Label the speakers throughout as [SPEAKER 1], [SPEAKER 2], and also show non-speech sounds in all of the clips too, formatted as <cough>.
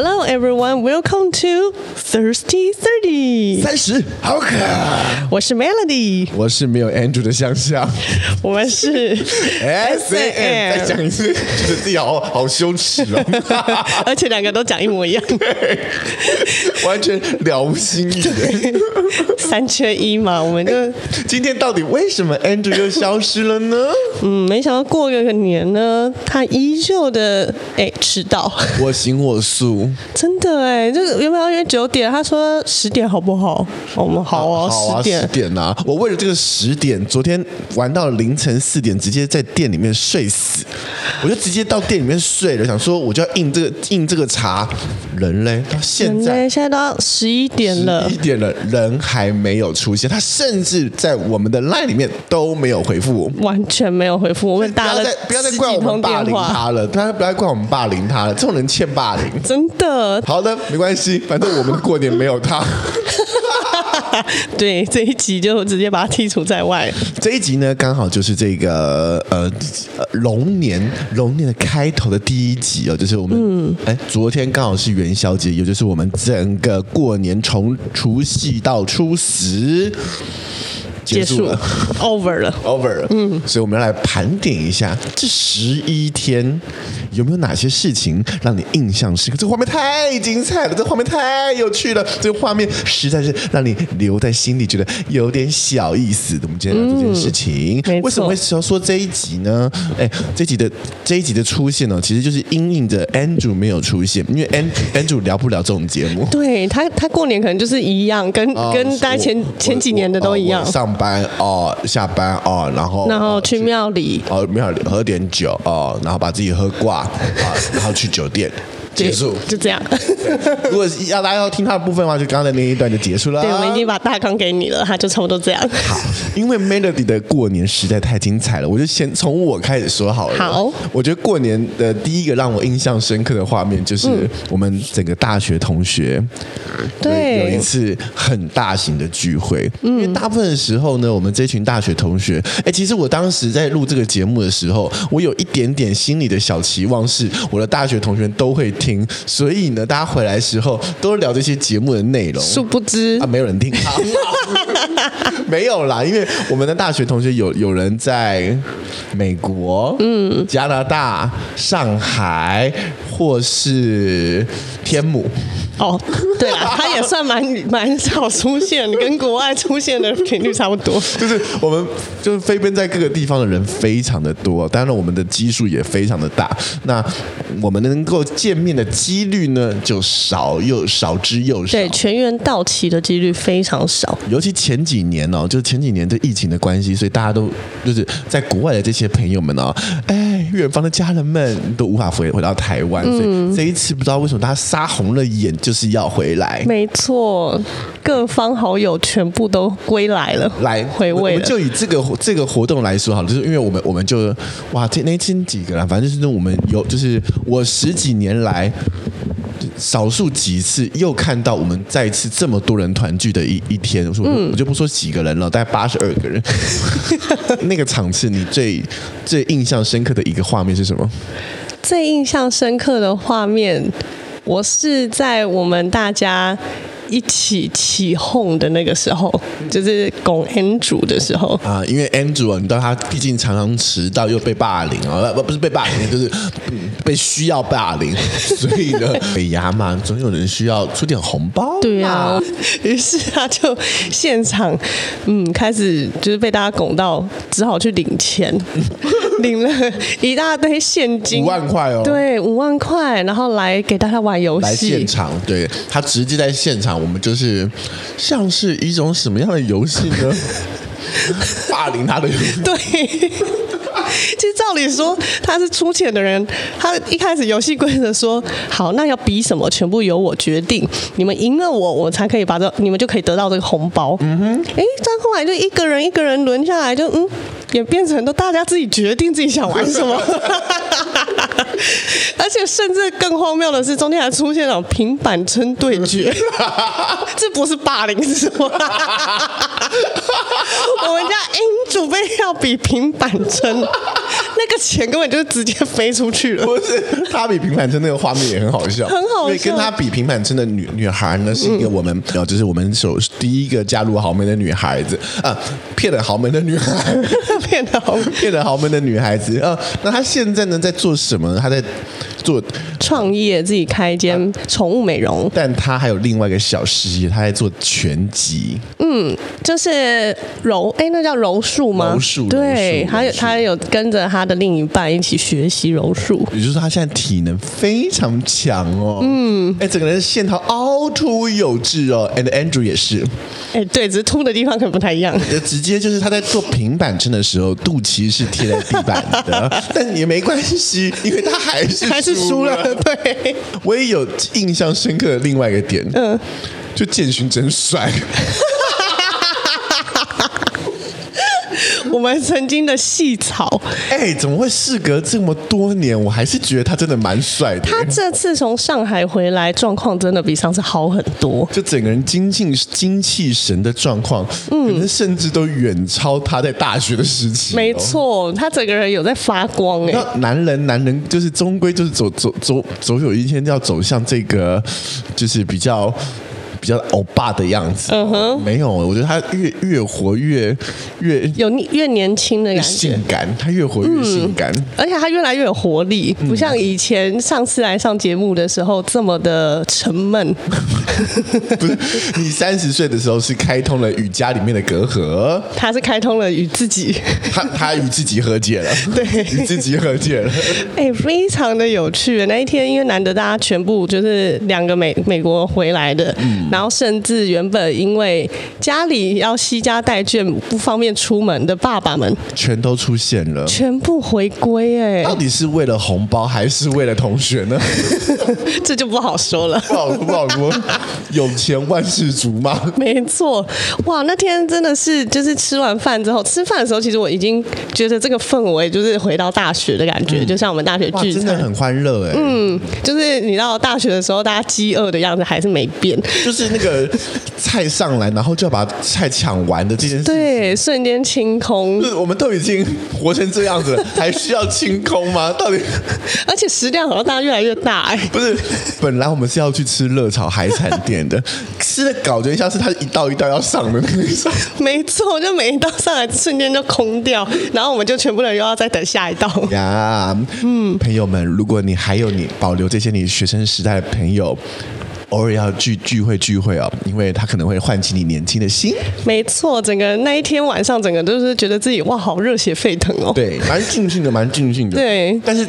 [SPEAKER 1] Hello everyone, welcome to Thirsty Thirty。
[SPEAKER 2] 三十好渴，
[SPEAKER 1] 我是 Melody，
[SPEAKER 2] 我是没有 Andrew 的香香，
[SPEAKER 1] 我们是
[SPEAKER 2] S A M。再讲一次，觉得自己好好羞耻哦。<laughs>
[SPEAKER 1] 而且两个都讲一模一样，<laughs>
[SPEAKER 2] 完全了无新意。
[SPEAKER 1] 三缺一嘛，我们就
[SPEAKER 2] 今天到底为什么 Andrew 又消失了呢？
[SPEAKER 1] 嗯，没想到过个年呢，他依旧的哎迟到。
[SPEAKER 2] 我行我素，
[SPEAKER 1] 真的哎，这个原本要约九点，他说十点好不好？我们好啊，
[SPEAKER 2] 好啊，
[SPEAKER 1] 十点。
[SPEAKER 2] 十点啊！我为了这个十点，昨天玩到凌晨四点，直接在店里面睡死。我就直接到店里面睡了，想说我就要印这个印这个茶。人嘞，到现在
[SPEAKER 1] 现在都要十一点了，
[SPEAKER 2] 十一点了，人还没有出现。他甚至在我们的 line 里面都没有回复我，
[SPEAKER 1] 完全没有回复。我们打了
[SPEAKER 2] 不要再怪我们霸凌他了，大家不要怪我们霸凌他了，这种人欠霸凌，
[SPEAKER 1] 真的。
[SPEAKER 2] 好的，没关系，反正我们过年没有他。<laughs>
[SPEAKER 1] 对，这一集就直接把他剔除在外。
[SPEAKER 2] 这一集呢，刚好就是这个呃龙年龙年的开头的第一集哦，就是我们嗯，哎，昨天刚好是元宵节，也就是我们整个过年从除夕到初十。结束了
[SPEAKER 1] ，over 了
[SPEAKER 2] ，over 了。嗯，所以我们要来盘点一下这十一天有没有哪些事情让你印象深刻？这个画面太精彩了，这个画面太有趣了，这个画面实在是让你留在心里，觉得有点小意思。我们今天聊这件事情，嗯、为什么会要说这一集呢？哎，这集的这一集的出现呢，其实就是因应着 Andrew 没有出现，因为 Andrew 聊不了这种节目。
[SPEAKER 1] 对他，他过年可能就是一样，跟、哦、跟大家前前几年的都一样，
[SPEAKER 2] 上。班哦，下班哦，然后
[SPEAKER 1] 然后去庙里
[SPEAKER 2] 哦，庙里喝点酒哦，然后把自己喝挂啊，然后去酒店。结束
[SPEAKER 1] 就这样。
[SPEAKER 2] 如果要大家要听他的部分的话，就刚才那一段就结束了。
[SPEAKER 1] 对，我们已经把大纲给你了，他就差不多这样。
[SPEAKER 2] 好，因为 Melody 的过年实在太精彩了，我就先从我开始说好了。
[SPEAKER 1] 好，
[SPEAKER 2] 我觉得过年的第一个让我印象深刻的画面，就是我们整个大学同学对有一次很大型的聚会。因为大部分的时候呢，我们这群大学同学，哎，其实我当时在录这个节目的时候，我有一点点心里的小期望，是我的大学同学都会听。所以呢，大家回来时候都聊这些节目的内容。
[SPEAKER 1] 殊不知
[SPEAKER 2] 啊，没有人听。<laughs> 没有啦，因为我们的大学同学有有人在美国、嗯，加拿大、上海，或是天母。
[SPEAKER 1] 哦，对啊，<laughs> 他也算蛮蛮少出现，跟国外出现的频率差不多。
[SPEAKER 2] 就是我们就是飞奔在各个地方的人非常的多，当然我们的基数也非常的大。那我们能够见面的几率呢，就少又少之又少。
[SPEAKER 1] 对，全员到齐的几率非常少。
[SPEAKER 2] 尤其前几年哦，就前几年这疫情的关系，所以大家都就是在国外的这些朋友们哦，哎，远方的家人们都无法回回到台湾，所以这一次不知道为什么大家杀红了眼。就是要回来，
[SPEAKER 1] 没错，各方好友全部都归来了，
[SPEAKER 2] 来
[SPEAKER 1] 回味。
[SPEAKER 2] 我们就以这个这个活动来说好了，就是因为我们我们就哇，这那天几个人，反正就是我们有，就是我十几年来少数几次又看到我们再次这么多人团聚的一一天。我说我就不说几个人了，大概八十二个人。<laughs> 那个场次，你最最印象深刻的一个画面是什么？
[SPEAKER 1] 最印象深刻的画面。我是在我们大家一起起哄的那个时候，就是拱 Andrew 的时候
[SPEAKER 2] 啊，因为 Andrew 你知道他毕竟常常迟到，又被霸凌啊，不 <laughs> 不是被霸凌，就是被需要霸凌，<laughs> 所以呢，北牙嘛，总有人需要出点红包。
[SPEAKER 1] 对啊，于是他就现场嗯开始就是被大家拱到，只好去领钱。<laughs> <laughs> 领了一大堆现金，
[SPEAKER 2] 五万块哦，
[SPEAKER 1] 对，五万块，然后来给大家玩游戏。
[SPEAKER 2] 来现场，对，他直接在现场，我们就是像是一种什么样的游戏呢？<laughs> 霸凌他的游戏。
[SPEAKER 1] 对，<laughs> 其实照理说他是出钱的人，他一开始游戏规则说好，那要比什么，全部由我决定。你们赢了我，我才可以把这，你们就可以得到这个红包。嗯哼，哎，但后来就一个人一个人轮下来，就嗯。也变成都大家自己决定自己想玩什么，<laughs> <laughs> 而且甚至更荒谬的是，中间还出现了平板撑对决，<laughs> 这不是霸凌是什么？<laughs> 我们家英主被要比平板撑，那个钱根本就是直接飞出去了。
[SPEAKER 2] 不是，他比平板撑那个画面也很好笑，
[SPEAKER 1] 很好笑。
[SPEAKER 2] 因为跟他比平板撑的女女孩呢，是一个我们，嗯、就是我们首第一个加入豪门的女孩子啊，骗了豪门的女孩，<laughs>
[SPEAKER 1] 骗了豪
[SPEAKER 2] 骗了豪门的女孩子啊。那她现在呢，在做什么？她在做
[SPEAKER 1] 创业，自己开一间宠物美容。
[SPEAKER 2] 但他还有另外一个小事业，他在做拳击。
[SPEAKER 1] 嗯，就是柔，哎，那叫柔术吗？
[SPEAKER 2] 柔术。
[SPEAKER 1] 对，他有他有跟着他的另一半一起学习柔术。
[SPEAKER 2] 也就是说，他现在体能非常强哦。嗯，哎，整个人线条凹凸有致哦。And Andrew 也是。
[SPEAKER 1] 哎，对，只是凸的地方可能不太一样。
[SPEAKER 2] 直接就是他在做平板撑的时候，肚脐是贴在地板的，<laughs> 但也没关系，因为他还是
[SPEAKER 1] 还是输了。<laughs> 对，
[SPEAKER 2] 我也有印象深刻的另外一个点，嗯，就建勋真帅。<laughs>
[SPEAKER 1] 我们曾经的细草，
[SPEAKER 2] 哎，怎么会事隔这么多年，我还是觉得他真的蛮帅的。
[SPEAKER 1] 他这次从上海回来，状况真的比上次好很多，
[SPEAKER 2] 就整个人精气精气神的状况，嗯，可能甚至都远超他在大学的时期。
[SPEAKER 1] 没错，他整个人有在发光哎。
[SPEAKER 2] 男人，男人就是终归就是走走走走，有一天要走向这个，就是比较。比较欧巴的样子，嗯哼，没有，我觉得他越越活越越
[SPEAKER 1] 有越年轻的感觉，
[SPEAKER 2] 性感，他越活越性感，嗯，
[SPEAKER 1] 而且他越来越有活力，不像以前上次来上节目的时候这么的沉闷。<laughs>
[SPEAKER 2] 不是，你三十岁的时候是开通了与家里面的隔阂，
[SPEAKER 1] 他是开通了与自己，
[SPEAKER 2] 他他与自己和解了，<laughs>
[SPEAKER 1] 对，
[SPEAKER 2] 与自己和解了，
[SPEAKER 1] 哎、欸，非常的有趣。那一天因为难得大家全部就是两个美美国回来的，嗯。然后甚至原本因为家里要惜家带眷不方便出门的爸爸们，
[SPEAKER 2] 全都出现了，
[SPEAKER 1] 全部回归哎，
[SPEAKER 2] 到底是为了红包还是为了同学呢？<laughs>
[SPEAKER 1] 这就不好说了，
[SPEAKER 2] 不好说，不好说。有钱万事足嘛？
[SPEAKER 1] 没错，哇，那天真的是就是吃完饭之后，吃饭的时候其实我已经觉得这个氛围就是回到大学的感觉，嗯、就像我们大学聚餐，
[SPEAKER 2] 真的很欢乐哎。
[SPEAKER 1] 嗯，就是你到大学的时候，大家饥饿的样子还是没变，
[SPEAKER 2] 就是。是那个菜上来，然后就要把菜抢完的这件事，
[SPEAKER 1] 对，瞬间清空。
[SPEAKER 2] 就是我们都已经活成这样子了，还需要清空吗？到底？
[SPEAKER 1] 而且食量好像大家越来越大哎。
[SPEAKER 2] 不是，本来我们是要去吃热炒海产店的，<laughs> 吃的感觉像是它一道一道要上的那种。
[SPEAKER 1] 没错，就每一道上来瞬间就空掉，然后我们就全部人又要再等下一道
[SPEAKER 2] 呀。嗯，朋友们，如果你还有你保留这些你学生时代的朋友。偶尔要聚聚会聚会哦，因为他可能会唤起你年轻的心。
[SPEAKER 1] 没错，整个那一天晚上，整个都是觉得自己哇，好热血沸腾哦。
[SPEAKER 2] 对，蛮尽兴的，蛮尽兴的。
[SPEAKER 1] 对，
[SPEAKER 2] 但是，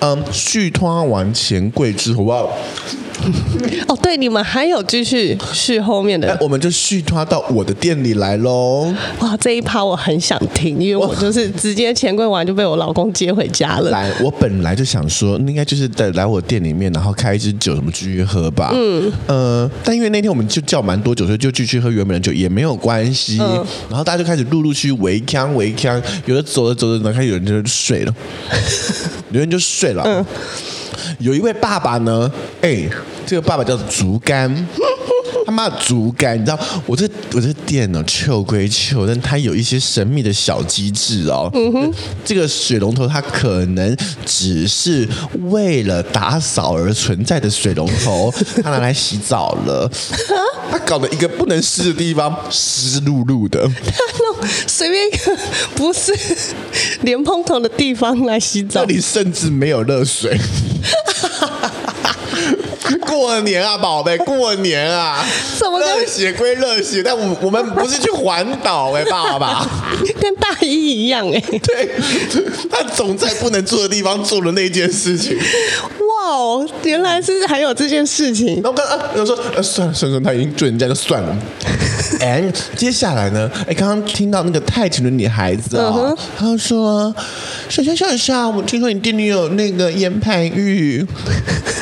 [SPEAKER 2] 嗯，续摊完钱柜之后，哇。<laughs>
[SPEAKER 1] 哦，对，你们还有继续续后面的，
[SPEAKER 2] 那我们就续他到我的店里来喽。
[SPEAKER 1] 哇，这一趴我很想听，因为我就是直接钱柜完就被我老公接回家了。
[SPEAKER 2] 来，我本来就想说，应该就是在来我店里面，然后开一支酒什么继续喝吧。嗯呃，但因为那天我们就叫蛮多酒，所以就继续喝原本的酒也没有关系。嗯、然后大家就开始陆陆续续围腔围腔，有的走着走着，然后开始有人就睡了，<laughs> 有人就睡了。有一位爸爸呢，哎，这个爸爸叫竹竿，他妈的竹竿，你知道，我这我这店呢，臭归臭，但它有一些神秘的小机制哦。嗯哼，这个水龙头它可能只是为了打扫而存在的水龙头，<laughs> 他拿来洗澡了，他搞得一个不能湿的地方湿漉漉的，他
[SPEAKER 1] 弄随便一个不是莲蓬头的地方来洗澡，
[SPEAKER 2] 这里甚至没有热水。<laughs> 过年啊，宝贝，过年啊！
[SPEAKER 1] 什么
[SPEAKER 2] 热血归热血，但我我们不是去环岛哎，爸爸，<laughs>
[SPEAKER 1] 跟大一一样哎。
[SPEAKER 2] 对，他总在不能做的地方做了那件事情。
[SPEAKER 1] 哇哦，原来是还有这件事情。
[SPEAKER 2] 然后刚刚我说，呃，算了算了，他已经追人家就算了。<laughs> 哎，接下来呢？哎，刚刚听到那个泰拳的女孩子啊、哦，她、uh huh. 说：“小夏小夏，我听说你店里有那个岩盘玉。<laughs> ”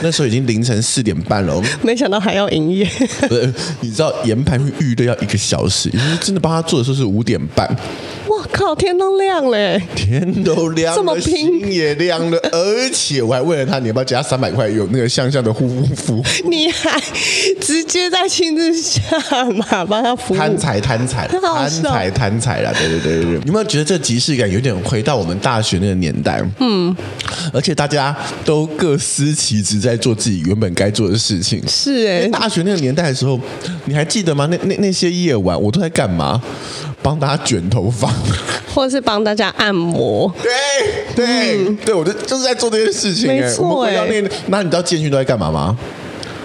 [SPEAKER 2] 那时候已经凌晨四点半了，<laughs>
[SPEAKER 1] 没想到还要营业。
[SPEAKER 2] 不 <laughs> 是，你知道研判预约要一个小时，也就是真的帮他做的时候是五点半。
[SPEAKER 1] 哇，靠，天都亮了，
[SPEAKER 2] 天都亮了，
[SPEAKER 1] 这么拼
[SPEAKER 2] 心也亮了，而且我还为了他，你要不要加三百块？有那个向下的护肤服，
[SPEAKER 1] 你还直接在亲自下马帮他服务，
[SPEAKER 2] 贪财贪财贪财贪财啦！对对对对对，有没有觉得这即视感有点回到我们大学那个年代？嗯，而且大家都各司其职，在做自己原本该做的事情。
[SPEAKER 1] 是哎、欸，
[SPEAKER 2] 大学那个年代的时候，你还记得吗？那那那些夜晚，我都在干嘛？帮大家卷头发，<laughs>
[SPEAKER 1] 或者是帮大家按摩。
[SPEAKER 2] 对对、嗯、对，我就就是在做这件事情。没错那那你知道建勋都在干嘛吗？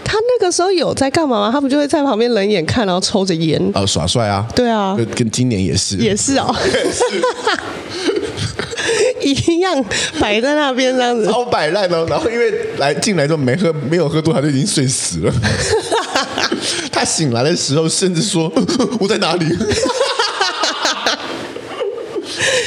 [SPEAKER 1] 他那个时候有在干嘛吗？他不就会在旁边冷眼看，然后抽着烟
[SPEAKER 2] 啊、呃，耍帅啊。
[SPEAKER 1] 对啊，
[SPEAKER 2] 跟今年也是，
[SPEAKER 1] 也是哦，<laughs> 也是一样摆在那边这样子，
[SPEAKER 2] 超摆烂哦。然后因为来进来之后没喝，没有喝多，他就已经睡死了。<laughs> 他醒来的时候，甚至说：“我在哪里？”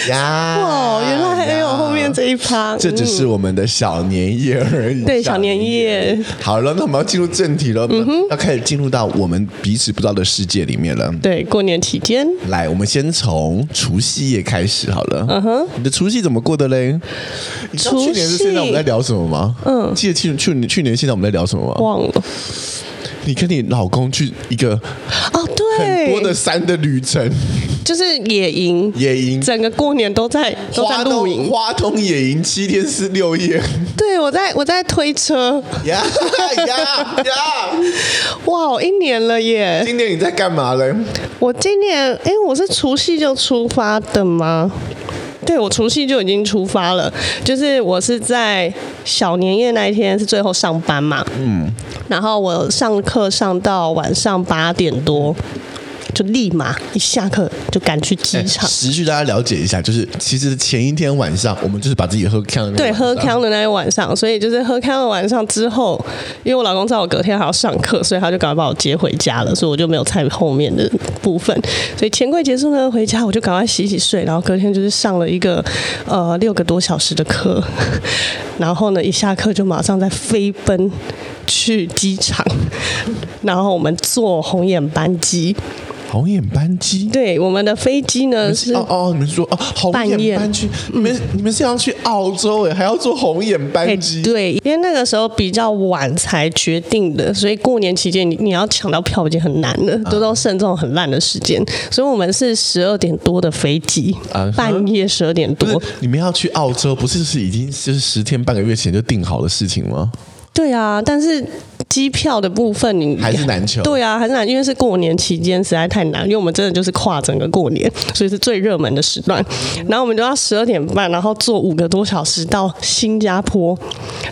[SPEAKER 1] 呀！哇，原来还有后面这一趴，
[SPEAKER 2] 这只是我们的小年夜而已。
[SPEAKER 1] 对，小年夜。
[SPEAKER 2] 好了，那我们要进入正题了，要开始进入到我们彼此不知道的世界里面了。
[SPEAKER 1] 对，过年期间，
[SPEAKER 2] 来，我们先从除夕夜开始好了。嗯哼，你的除夕怎么过的嘞？你知道去年是现在我们在聊什么吗？嗯，记得去去年去年现在我们在聊什么吗？
[SPEAKER 1] 忘了。
[SPEAKER 2] 你跟你老公去一个
[SPEAKER 1] 哦，对，
[SPEAKER 2] 很多的山的旅程，
[SPEAKER 1] 就是野营，
[SPEAKER 2] 野营，
[SPEAKER 1] 整个过年都在都在露营，
[SPEAKER 2] 花东野营七天四六夜。
[SPEAKER 1] 对，我在我在推车，
[SPEAKER 2] 呀呀呀！
[SPEAKER 1] 哇，一年了耶！
[SPEAKER 2] 今年你在干嘛嘞？
[SPEAKER 1] 我今年，哎，我是除夕就出发的吗？对，我除夕就已经出发了，就是我是在小年夜那一天是最后上班嘛，嗯，然后我上课上到晚上八点多。就立马一下课就赶去机场。
[SPEAKER 2] 持续大家了解一下，就是其实前一天晚上，我们就是把自己喝康的
[SPEAKER 1] 对喝康的那一晚上，所以就是喝康的晚上之后，因为我老公知道我隔天还要上课，所以他就赶快把我接回家了，所以我就没有参与后面的部分。所以钱柜结束呢，回家我就赶快洗洗睡，然后隔天就是上了一个呃六个多小时的课，<laughs> 然后呢一下课就马上在飞奔去机场，然后我们坐红眼班机。
[SPEAKER 2] 红眼班机，
[SPEAKER 1] 对，我们的飞机呢是
[SPEAKER 2] 哦哦，你们说哦，红眼班机，你们你们是要去澳洲哎，还要坐红眼班机？
[SPEAKER 1] 对，因为那个时候比较晚才决定的，所以过年期间你你要抢到票已经很难了，都都剩这种很烂的时间，所以我们是十二点多的飞机，半夜十二点多。
[SPEAKER 2] 你们要去澳洲，不是是已经就是十天半个月前就定好的事情吗？
[SPEAKER 1] 对啊，但是。机票的部分你
[SPEAKER 2] 还是难求，
[SPEAKER 1] 对啊，还是难，因为是过年期间实在太难，因为我们真的就是跨整个过年，所以是最热门的时段。然后我们就要十二点半，然后坐五个多小时到新加坡，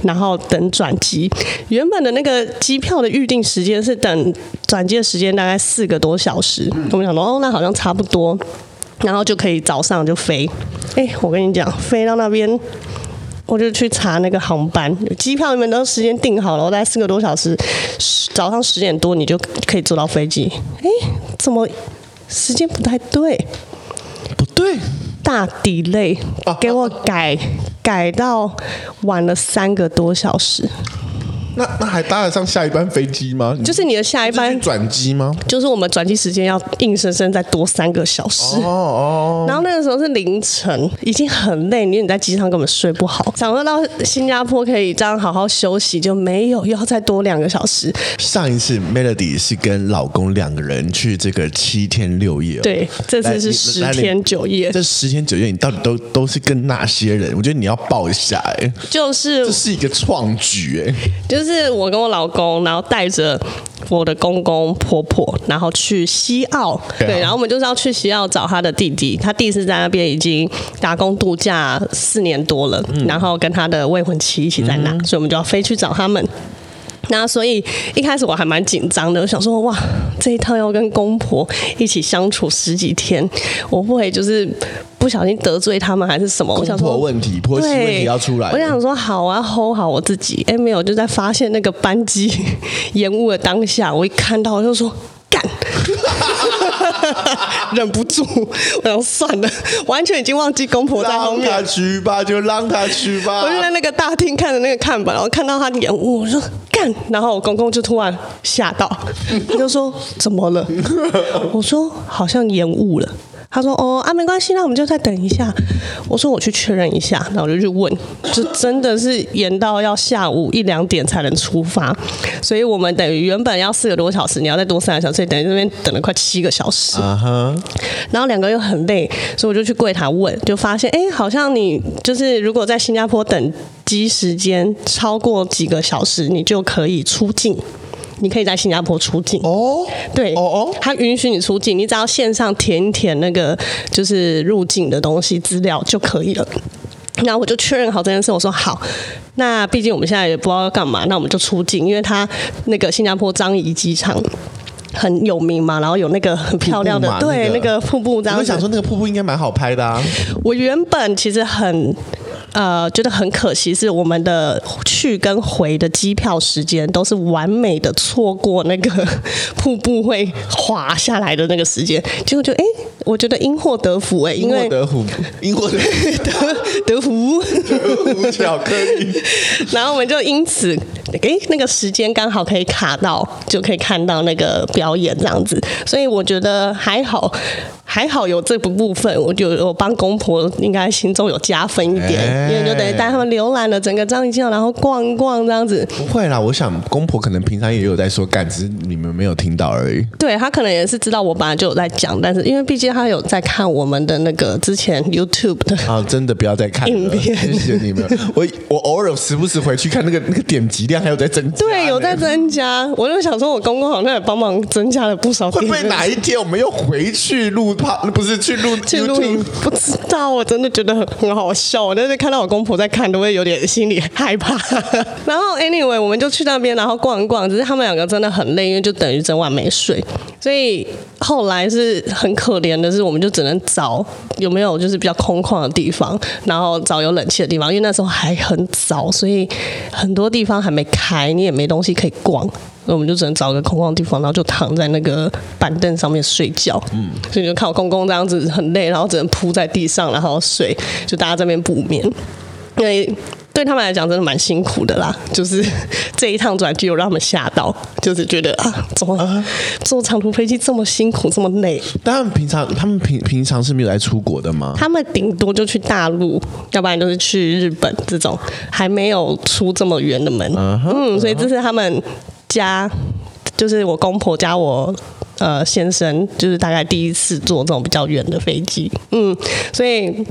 [SPEAKER 1] 然后等转机。原本的那个机票的预定时间是等转机的时间大概四个多小时，我们想说哦，那好像差不多，然后就可以早上就飞。哎，我跟你讲，飞到那边。我就去查那个航班，机票你们都时间定好了，我大概四个多小时，早上十点多你就可以坐到飞机。哎，怎么时间不太对？
[SPEAKER 2] 不对，
[SPEAKER 1] 大 delay，给我改改到晚了三个多小时。
[SPEAKER 2] 那那还搭得上下一班飞机吗？
[SPEAKER 1] 就是你的下一班
[SPEAKER 2] 转机吗？
[SPEAKER 1] 就是我们转机时间要硬生生再多三个小时。哦哦。然后那个时候是凌晨，已经很累，因为你在机上根本睡不好。想说到新加坡可以这样好好休息，就没有，又要再多两个小时。
[SPEAKER 2] 上一次 Melody 是跟老公两个人去这个七天六夜。
[SPEAKER 1] 对，这次是十天九夜。
[SPEAKER 2] 这十天九夜，你到底都都是跟哪些人？我觉得你要报一下，哎，
[SPEAKER 1] 就是
[SPEAKER 2] 这是一个创举，哎，
[SPEAKER 1] 就是。是我跟我老公，然后带着我的公公婆婆，然后去西澳。对，然后我们就是要去西澳找他的弟弟，他弟是在那边已经打工度假四年多了，然后跟他的未婚妻一起在那，所以我们就要飞去找他们。那所以一开始我还蛮紧张的，我想说哇，这一趟要跟公婆一起相处十几天，我不会就是不小心得罪他们还是什么？我想说
[SPEAKER 2] 问题，婆媳问题要出来。
[SPEAKER 1] 我想说好啊，hold 好我自己。哎，没有，就在发现那个班机 <laughs> 延误的当下，我一看到我就说干。<laughs> 忍不住，我想算了，完全已经忘记公婆在后面。
[SPEAKER 2] 让他去吧，就让他去吧。
[SPEAKER 1] 我就在那个大厅看着那个看板，然后看到他延误，我说干，然后我公公就突然吓到，他就说 <laughs> 怎么了？我说好像延误了。他说：“哦啊，没关系，那我们就再等一下。”我说：“我去确认一下。”那我就去问，就真的是延到要下午一两点才能出发，所以我们等于原本要四个多小时，你要再多三个小时，所以等于这边等了快七个小
[SPEAKER 2] 时。
[SPEAKER 1] 然后两个又很累，所以我就去柜台问，就发现哎，好像你就是如果在新加坡等机时间超过几个小时，你就可以出境。你可以在新加坡出境
[SPEAKER 2] 哦，
[SPEAKER 1] 对哦哦，他允许你出境，你只要线上填一填那个就是入境的东西资料就可以了。然后我就确认好这件事，我说好，那毕竟我们现在也不知道要干嘛，那我们就出境，因为他那个新加坡樟宜机场很有名嘛，然后有那个很漂亮的对那个瀑布，这样。
[SPEAKER 2] 我想说那个瀑布应该蛮好拍的啊。
[SPEAKER 1] 我原本其实很。呃，觉得很可惜，是我们的去跟回的机票时间都是完美的错过那个瀑布会滑下来的那个时间，结果就哎，我觉得因祸得福哎，因
[SPEAKER 2] 祸得福，因祸得
[SPEAKER 1] 得得福，
[SPEAKER 2] 得福巧克力，
[SPEAKER 1] 然后我们就因此哎，那个时间刚好可以卡到，就可以看到那个表演这样子，所以我觉得还好。还好有这部部分，我就我帮公婆应该心中有加分一点，欸、因为就等于带他们浏览了整个张艺兴，然后逛一逛这样子。
[SPEAKER 2] 不会啦，我想公婆可能平常也有在说干，只是你们没有听到而已。
[SPEAKER 1] 对，他可能也是知道我本来就有在讲，但是因为毕竟他有在看我们的那个之前 YouTube 的
[SPEAKER 2] 啊，真的不要再看了，影片谢谢你们。我我偶尔时不时回去看那个那个点击量还有在增加，
[SPEAKER 1] 对，有在增加。我就想说，我公公好像也帮忙增加了不少。
[SPEAKER 2] 会不会哪一天我们又回去录？怕不是去录
[SPEAKER 1] 去录音，不知道，我真的觉得很很好笑。我但是看到我公婆在看，都会有点心里害怕。<laughs> 然后 anyway，我们就去那边，然后逛一逛。只是他们两个真的很累，因为就等于整晚没睡。所以后来是很可怜的，是我们就只能找有没有就是比较空旷的地方，然后找有冷气的地方。因为那时候还很早，所以很多地方还没开，你也没东西可以逛。那我们就只能找个空旷的地方，然后就躺在那个板凳上面睡觉。嗯，所以就看我公公这样子很累，然后只能铺在地上，然后睡，就大家这边补眠。因为对他们来讲真的蛮辛苦的啦，就是 <laughs> 这一趟转机有让他们吓到，就是觉得啊，怎么坐长途飞机这么辛苦，这么累？
[SPEAKER 2] 但他们平常他们平平常是没有来出国的吗？
[SPEAKER 1] 他们顶多就去大陆，要不然就是去日本这种，还没有出这么远的门。Uh huh, 嗯，所以这是他们。家就是我公婆加我呃先生，就是大概第一次坐这种比较远的飞机，嗯，所以。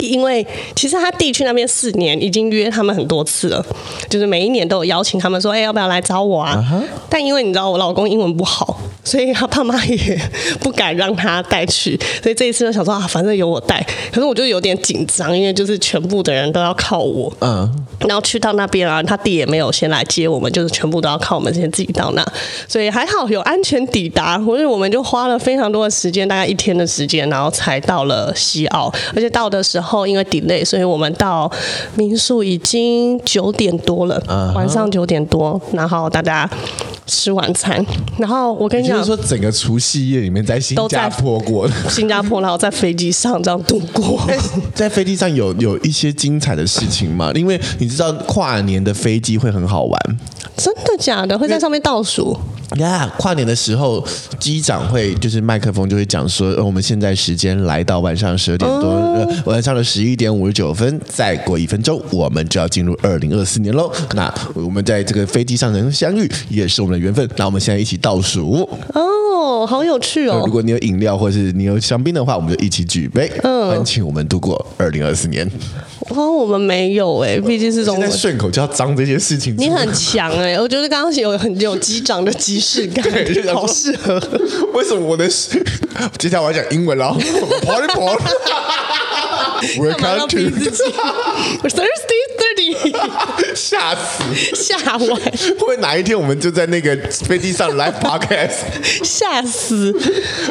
[SPEAKER 1] 因为其实他弟去那边四年，已经约他们很多次了，就是每一年都有邀请他们说，哎，要不要来找我啊？Uh huh. 但因为你知道我老公英文不好，所以他爸妈也不敢让他带去，所以这一次就想说啊，反正由我带。可是我就有点紧张，因为就是全部的人都要靠我，嗯、uh，huh. 然后去到那边啊，他弟也没有先来接我们，就是全部都要靠我们先自己到那，所以还好有安全抵达。所以我们就花了非常多的时间，大概一天的时间，然后才到了西澳，而且到的时候。然后因为 delay，所以我们到民宿已经九点多了，uh huh. 晚上九点多，然后大家吃晚餐。然后我跟你讲，
[SPEAKER 2] 就是说整个除夕夜里面在新加坡过，<laughs>
[SPEAKER 1] 新加坡，然后在飞机上这样度过。<laughs>
[SPEAKER 2] 在飞机上有有一些精彩的事情吗？因为你知道跨年的飞机会很好玩，
[SPEAKER 1] 真的假的？会在上面倒数？
[SPEAKER 2] 呀，yeah, 跨年的时候，机长会就是麦克风就会讲说，呃，我们现在时间来到晚上十二点多，呃，晚上的十一点五十九分，再过一分钟，我们就要进入二零二四年喽。那我们在这个飞机上能相遇，也是我们的缘分。那我们现在一起倒数。
[SPEAKER 1] 哦，好有趣哦！
[SPEAKER 2] 如果你有饮料或是你有香槟的话，我们就一起举杯，嗯，欢庆我们度过二零二四年。
[SPEAKER 1] 哦，我们没有哎，毕竟是从
[SPEAKER 2] 现在顺口就要脏这些事情。
[SPEAKER 1] 你很强哎，我觉得刚刚有很有机长的即视感，<laughs> 对，好适合。<laughs>
[SPEAKER 2] 为什么我的？<laughs> 接下来我要讲英文了。Party party。We're coming to
[SPEAKER 1] Thursday thirty。<laughs>
[SPEAKER 2] 吓死！<laughs>
[SPEAKER 1] 吓歪！会
[SPEAKER 2] 不会哪一天我们就在那个飞机上 live podcast？<laughs>
[SPEAKER 1] 吓死！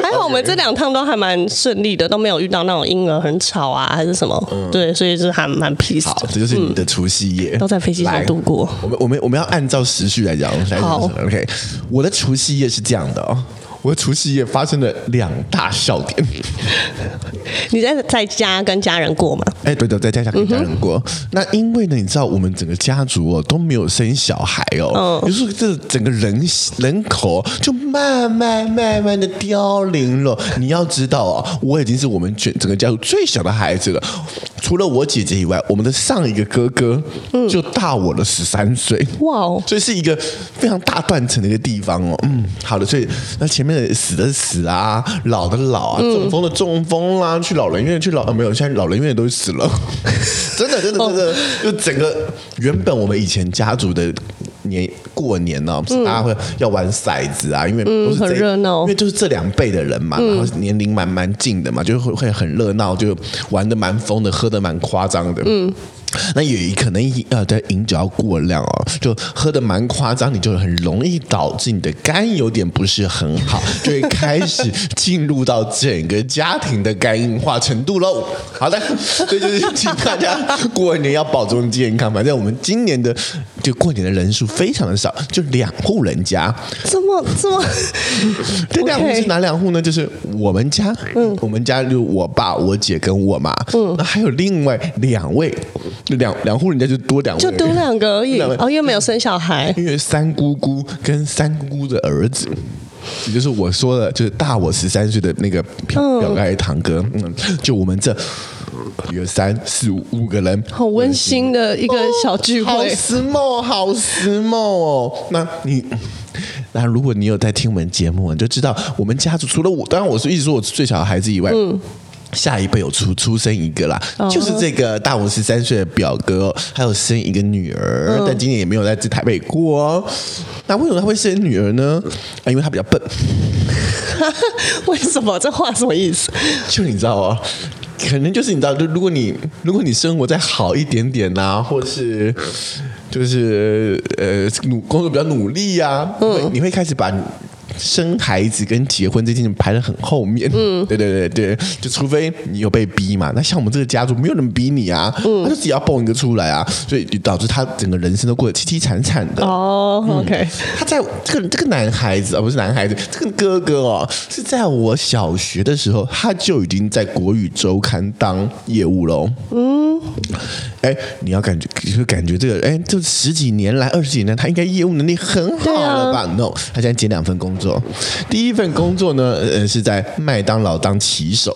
[SPEAKER 1] 还好我们这两趟都还蛮顺利的，都没有遇到那种婴儿很吵啊，还是什么。嗯、对，所以是还蛮 peace。
[SPEAKER 2] 好，这就是你的除夕夜，
[SPEAKER 1] 都在飞机上度过。
[SPEAKER 2] 我们我们我们要按照时序来讲。
[SPEAKER 1] 好
[SPEAKER 2] ，OK。我的除夕夜是这样的哦。我的除夕夜发生了两大笑点。<laughs>
[SPEAKER 1] 你在在家跟家人过吗？
[SPEAKER 2] 哎，对的，在家家跟家人过。嗯、那因为呢，你知道我们整个家族哦都没有生小孩哦，于、嗯、是这整个人人口就慢慢慢慢的凋零了。你要知道啊、哦，我已经是我们全整个家族最小的孩子了，除了我姐姐以外，我们的上一个哥哥就大我了十三岁。哇哦，所以是一个非常大断层的一个地方哦。嗯，好的，所以那前面的死的死啊，老的老啊，中风的中风啦、啊，去老人院去老、啊、没有，现在老人院都死了，<laughs> 真的真的真的，就整个原本我们以前家族的年过年呢、哦，不是大家会要玩骰子啊，因为都是
[SPEAKER 1] 很热闹，
[SPEAKER 2] 因为就是这两辈的人嘛，然后年龄蛮蛮近的嘛，就会会很热闹，就玩的蛮疯的，喝的蛮夸张的，嗯。那也可能呃，在饮酒要过量哦，就喝的蛮夸张，你就很容易导致你的肝有点不是很好，就会开始进入到整个家庭的肝硬化程度喽。好的，所以就是请大家过年要保重健康。反正我们今年的就过年的人数非常的少，就两户人家。
[SPEAKER 1] 这么这么？<laughs>
[SPEAKER 2] 这两户是哪两户呢？就是我们家，嗯，我们家就我爸、我姐跟我妈，嗯，那还有另外两位。就两两户人家就多两，
[SPEAKER 1] 就多两个而已。哦，又没有生小孩。
[SPEAKER 2] 因为三姑姑跟三姑姑的儿子，也就是我说的，就是大我十三岁的那个表表哥堂哥。嗯，就我们这有三四五五个人，
[SPEAKER 1] 好温馨的一个小聚会，
[SPEAKER 2] 好时髦，好时髦哦。那你，那如果你有在听我们节目，你就知道我们家族除了我，当然我是一直说我是最小的孩子以外，嗯。下一辈有出出生一个啦，oh. 就是这个大我十三岁的表哥，还有生一个女儿，oh. 但今年也没有在这台北过哦。那为什么他会生女儿呢？啊，因为他比较笨。<laughs>
[SPEAKER 1] 为什么？这话什么意思？
[SPEAKER 2] 就你知道哦，可能就是你知道，就如果你如果你生活再好一点点呐、啊，或是就是呃努工作比较努力呀、啊，嗯、oh.，你会开始把。生孩子跟结婚这件事排得很后面，嗯，对对对对，就除非你有被逼嘛，那像我们这个家族没有人逼你啊，嗯，他就自己要蹦一个出来啊，所以就导致他整个人生都过得凄凄惨惨的。哦、嗯、，OK，他在这个这个男孩子啊，不是男孩子，这个哥哥哦，是在我小学的时候他就已经在国语周刊当业务喽。嗯，哎，你要感觉就感觉这个哎，这十几年来二十几年，他应该业务能力很好了吧，啊？No，他现在接两份工作。第一份工作呢，呃，是在麦当劳当骑手。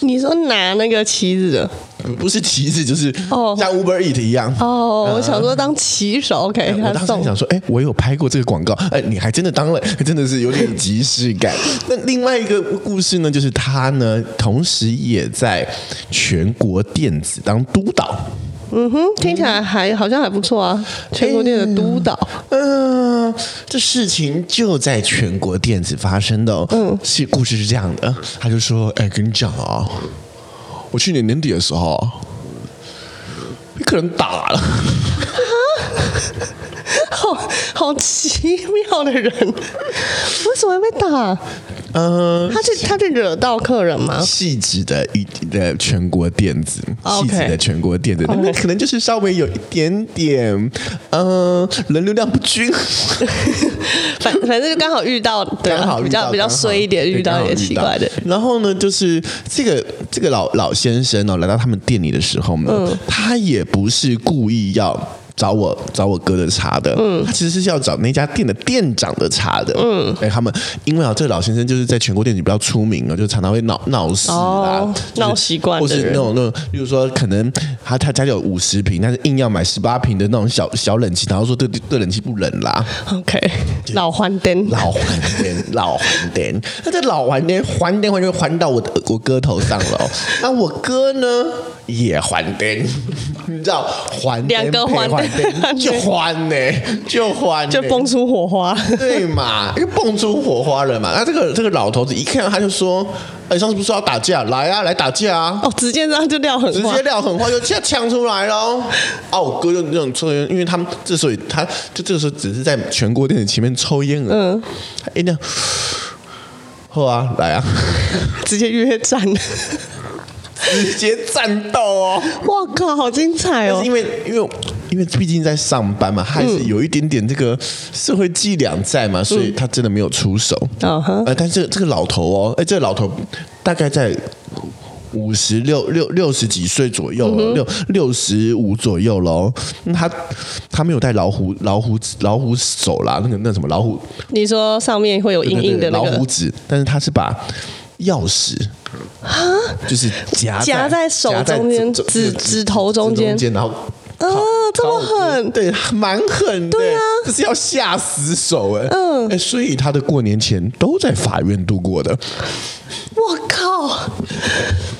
[SPEAKER 1] 你说拿那个旗子的？
[SPEAKER 2] 不是旗子，就是像 Uber Eat 一样。
[SPEAKER 1] 哦，呃、我想说当骑手，OK。
[SPEAKER 2] 我当时想说，哎，我有拍过这个广告，哎，你还真的当了，<laughs> 真的是有点即视感。<laughs> 那另外一个故事呢，就是他呢，同时也在全国电子当督导。
[SPEAKER 1] 嗯哼，听起来还好像还不错啊！全国电子督导，
[SPEAKER 2] 嗯、呃，这事情就在全国电子发生的。嗯，是故事是这样的，他就说：“哎，跟你讲啊，我去年年底的时候，被客人打了。<laughs> ”
[SPEAKER 1] <laughs> 好好奇妙的人，为什么会被打？嗯、呃，他是他是惹到客人吗？
[SPEAKER 2] 细致的一的全国电子，细致的全国电子.那可能就是稍微有一点点，嗯、呃，人流量不均，<laughs>
[SPEAKER 1] 反反正就刚好遇到，对，刚好比较比较衰一点，遇到一点奇怪的。
[SPEAKER 2] 然后呢，就是这个这个老老先生哦，来到他们店里的时候呢，嗯、他也不是故意要。找我找我哥的茶的，嗯，他其实是要找那家店的店长的茶的，嗯，哎，他们因为啊，这个老先生就是在全国店里比较出名啊，就常常会闹闹事啊，
[SPEAKER 1] 闹习惯，
[SPEAKER 2] 或是那种那种，比如说可能他他家里有五十平，但是硬要买十八平的那种小小冷气，然后说对对冷气不冷啦
[SPEAKER 1] ，OK，老还电，
[SPEAKER 2] 老还电，<laughs> 老还电，那这老还电还电还就还到我我哥头上了，那我哥呢也还灯，<laughs> 你知道还
[SPEAKER 1] 两个还灯。
[SPEAKER 2] 就欢呢，就欢，
[SPEAKER 1] 就蹦出火花，
[SPEAKER 2] 对嘛？又蹦出火花了嘛？那这个这个老头子一看他就说：“哎，上次不是说要打架？来啊，来打架啊！”哦，
[SPEAKER 1] 直接这样就撂狠话，
[SPEAKER 2] 直接撂狠话，就 <laughs> 这样呛出来喽。啊，我哥就那种抽烟，因为他们之所以他就这个时候只是在全国电视前面抽烟了。嗯，哎那，<sighs> 好啊，来啊，<laughs>
[SPEAKER 1] 直接约战。
[SPEAKER 2] 直接战斗哦！
[SPEAKER 1] 哇靠，好精彩哦！
[SPEAKER 2] 因为因为因为毕竟在上班嘛，还是有一点点这个社会伎俩在嘛，所以他真的没有出手。嗯，呃，但是这个老头哦，哎，这个老头大概在五十六六六十几岁左右了，六六十五左右了。他他没有带老虎老虎老虎手啦，那个那什么老虎？
[SPEAKER 1] 你说上面会有硬硬的那个
[SPEAKER 2] 老虎指，但是他是把钥匙。啊，就是夹
[SPEAKER 1] 夹在手中间指指头中间，
[SPEAKER 2] 然后。
[SPEAKER 1] 啊，这么狠，
[SPEAKER 2] 对，蛮狠的，
[SPEAKER 1] 对啊，
[SPEAKER 2] 这是要下死手哎，
[SPEAKER 1] 嗯，
[SPEAKER 2] 哎，所以他的过年前都在法院度过的。
[SPEAKER 1] 我靠，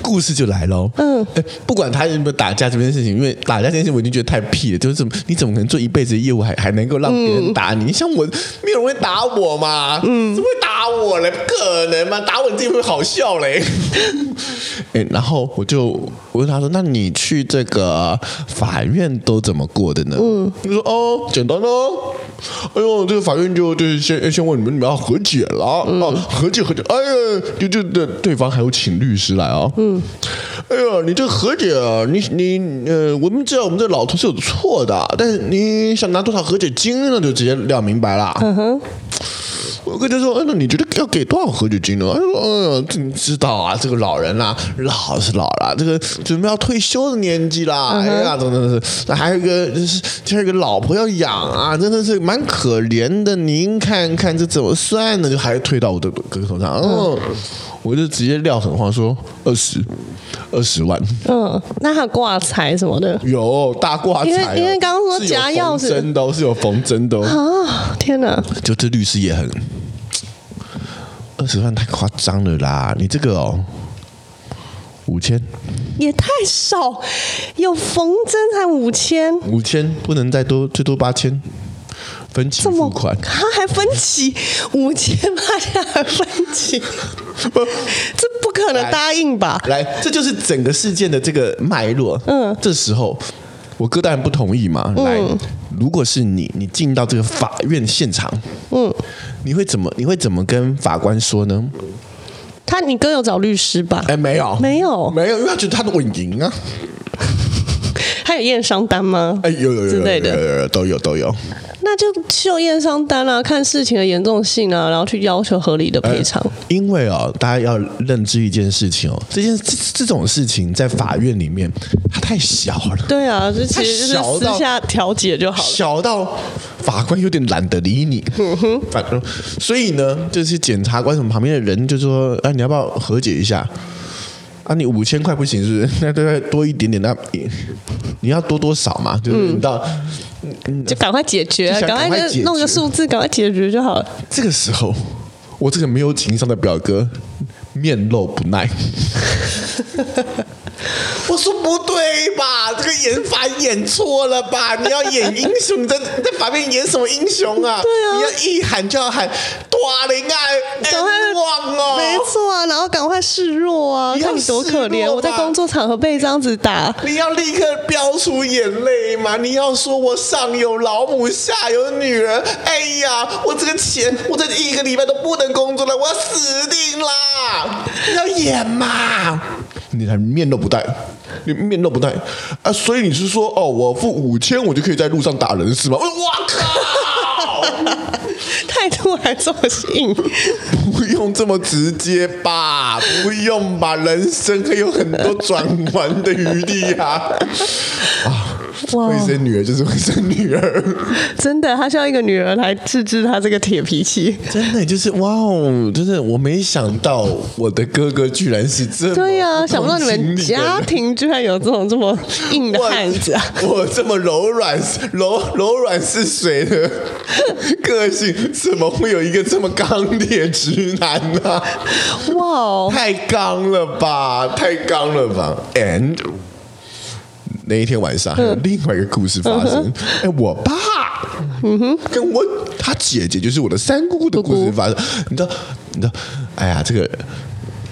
[SPEAKER 2] 故事就来喽，嗯，哎，不管他有没有打架这件事情，因为打架这件事情我已经觉得太屁了，就是怎么你怎么可能做一辈子的业务还还能够让别人打你？你、嗯、像我，没有人会打我嘛，嗯，怎么会打我嘞？不可能嘛，打我你自己会好笑嘞。<laughs> 哎，然后我就我问他说：“那你去这个法院都怎么过的呢？”嗯，他说：“哦，简单哦。哎呦，这个法院就就是先先问你们，你们要和解了，嗯、啊，和解和解。哎呀，就就对对方还有请律师来啊。嗯，哎呀，你这个和解啊，你你呃，我们知道我们这老头是有错的，但是你想拿多少和解金呢？就直接亮明白了。嗯哼。我跟他说：“哎，那你觉得要给多少和解金呢？”他说：“哎呀，你知道啊，这个老人啦，老是老了，这个准备要退休的年纪啦。哎呀，真的是，那还有一个就是，还有一个老婆要养啊，真的是蛮可怜的。您看看这怎么算呢？就还推到我的哥哥头上。嗯，我就直接撂狠话说二十，二十万。嗯，
[SPEAKER 1] 那还有挂彩什么的？
[SPEAKER 2] 有大挂彩，因为
[SPEAKER 1] 因为刚刚说夹钥匙，
[SPEAKER 2] 真的是有缝针的
[SPEAKER 1] 啊！天哪，
[SPEAKER 2] 就这律师也很。”二十万太夸张了啦！你这个哦，五千
[SPEAKER 1] 也太少，有缝针才五千，
[SPEAKER 2] 五千不能再多，最多八千，分期付款，
[SPEAKER 1] 他还分期五千八千还分期，<laughs> 不，这不可能答应吧？
[SPEAKER 2] 来，这就是整个事件的这个脉络。嗯，这时候我哥当然不同意嘛。来。嗯如果是你，你进到这个法院现场，嗯，你会怎么？你会怎么跟法官说呢？
[SPEAKER 1] 他，你哥有找律师吧？
[SPEAKER 2] 哎，没有，
[SPEAKER 1] 没有，
[SPEAKER 2] 没有，因为他觉得他的稳赢啊。<laughs>
[SPEAKER 1] 他有验伤单吗？
[SPEAKER 2] 哎，有有有有都有都有。
[SPEAKER 1] 那就秀验伤单啊，看事情的严重性啊，然后去要求合理的赔偿。
[SPEAKER 2] 因为哦，大家要认知一件事情哦，这件这这种事情在法院里面它太小了。
[SPEAKER 1] 对啊，就其实就是私下调解就好了。
[SPEAKER 2] 小到法官有点懒得理你。嗯哼。反正所以呢，就是检察官什么旁边的人就说：“哎，你要不要和解一下？啊，你五千块不行是不是？<laughs> 那再多一点点，那你你要多多少嘛？就是你到。嗯”
[SPEAKER 1] 就赶快解决，赶快就弄个数字，赶快解决就好了。
[SPEAKER 2] 这个时候，我这个没有情商的表哥面露不耐。<laughs> 我说不对吧？这个演法演错了吧？你要演英雄，你在你 <laughs> 在法院演什么英雄啊？
[SPEAKER 1] 对啊，
[SPEAKER 2] 你要一喊就要喊大灵啊，赶快忘哦，
[SPEAKER 1] 没错啊，然后赶快示弱啊！你看你多可怜，我在工作场合被这样子打，
[SPEAKER 2] 你要立刻飙出眼泪嘛？你要说我上有老母，下有女儿，哎呀，我这个钱，我这一个礼拜都不能工作了，我要死定啦！你要演嘛？你还面都不带，你面都不带啊！所以你是说，哦，我付五千，我就可以在路上打人是吗？<laughs> 我靠，<laughs>
[SPEAKER 1] 态度还这么硬，
[SPEAKER 2] 不用这么直接吧？不用吧？人生还有很多转弯的余地啊！啊！<laughs> 哇会生女儿就是会生女儿，<laughs>
[SPEAKER 1] 真的，他需要一个女儿来治治他这个铁脾气。
[SPEAKER 2] 真的就是哇哦，就是我没想到我的哥哥居然是这么
[SPEAKER 1] 对呀、啊，想不到你们家庭居然有这种这么硬的汉子啊！<laughs>
[SPEAKER 2] 我，我这么柔软柔柔软似水的 <laughs> 个性，怎么会有一个这么钢铁直男呢、啊？哇哦，太刚了吧，太刚了吧，and。那一天晚上还有另外一个故事发生。<laughs> 哎、嗯，我爸，嗯哼，跟我他姐姐就是我的三姑姑的故事发生。你知道，你知道，哎呀，这个、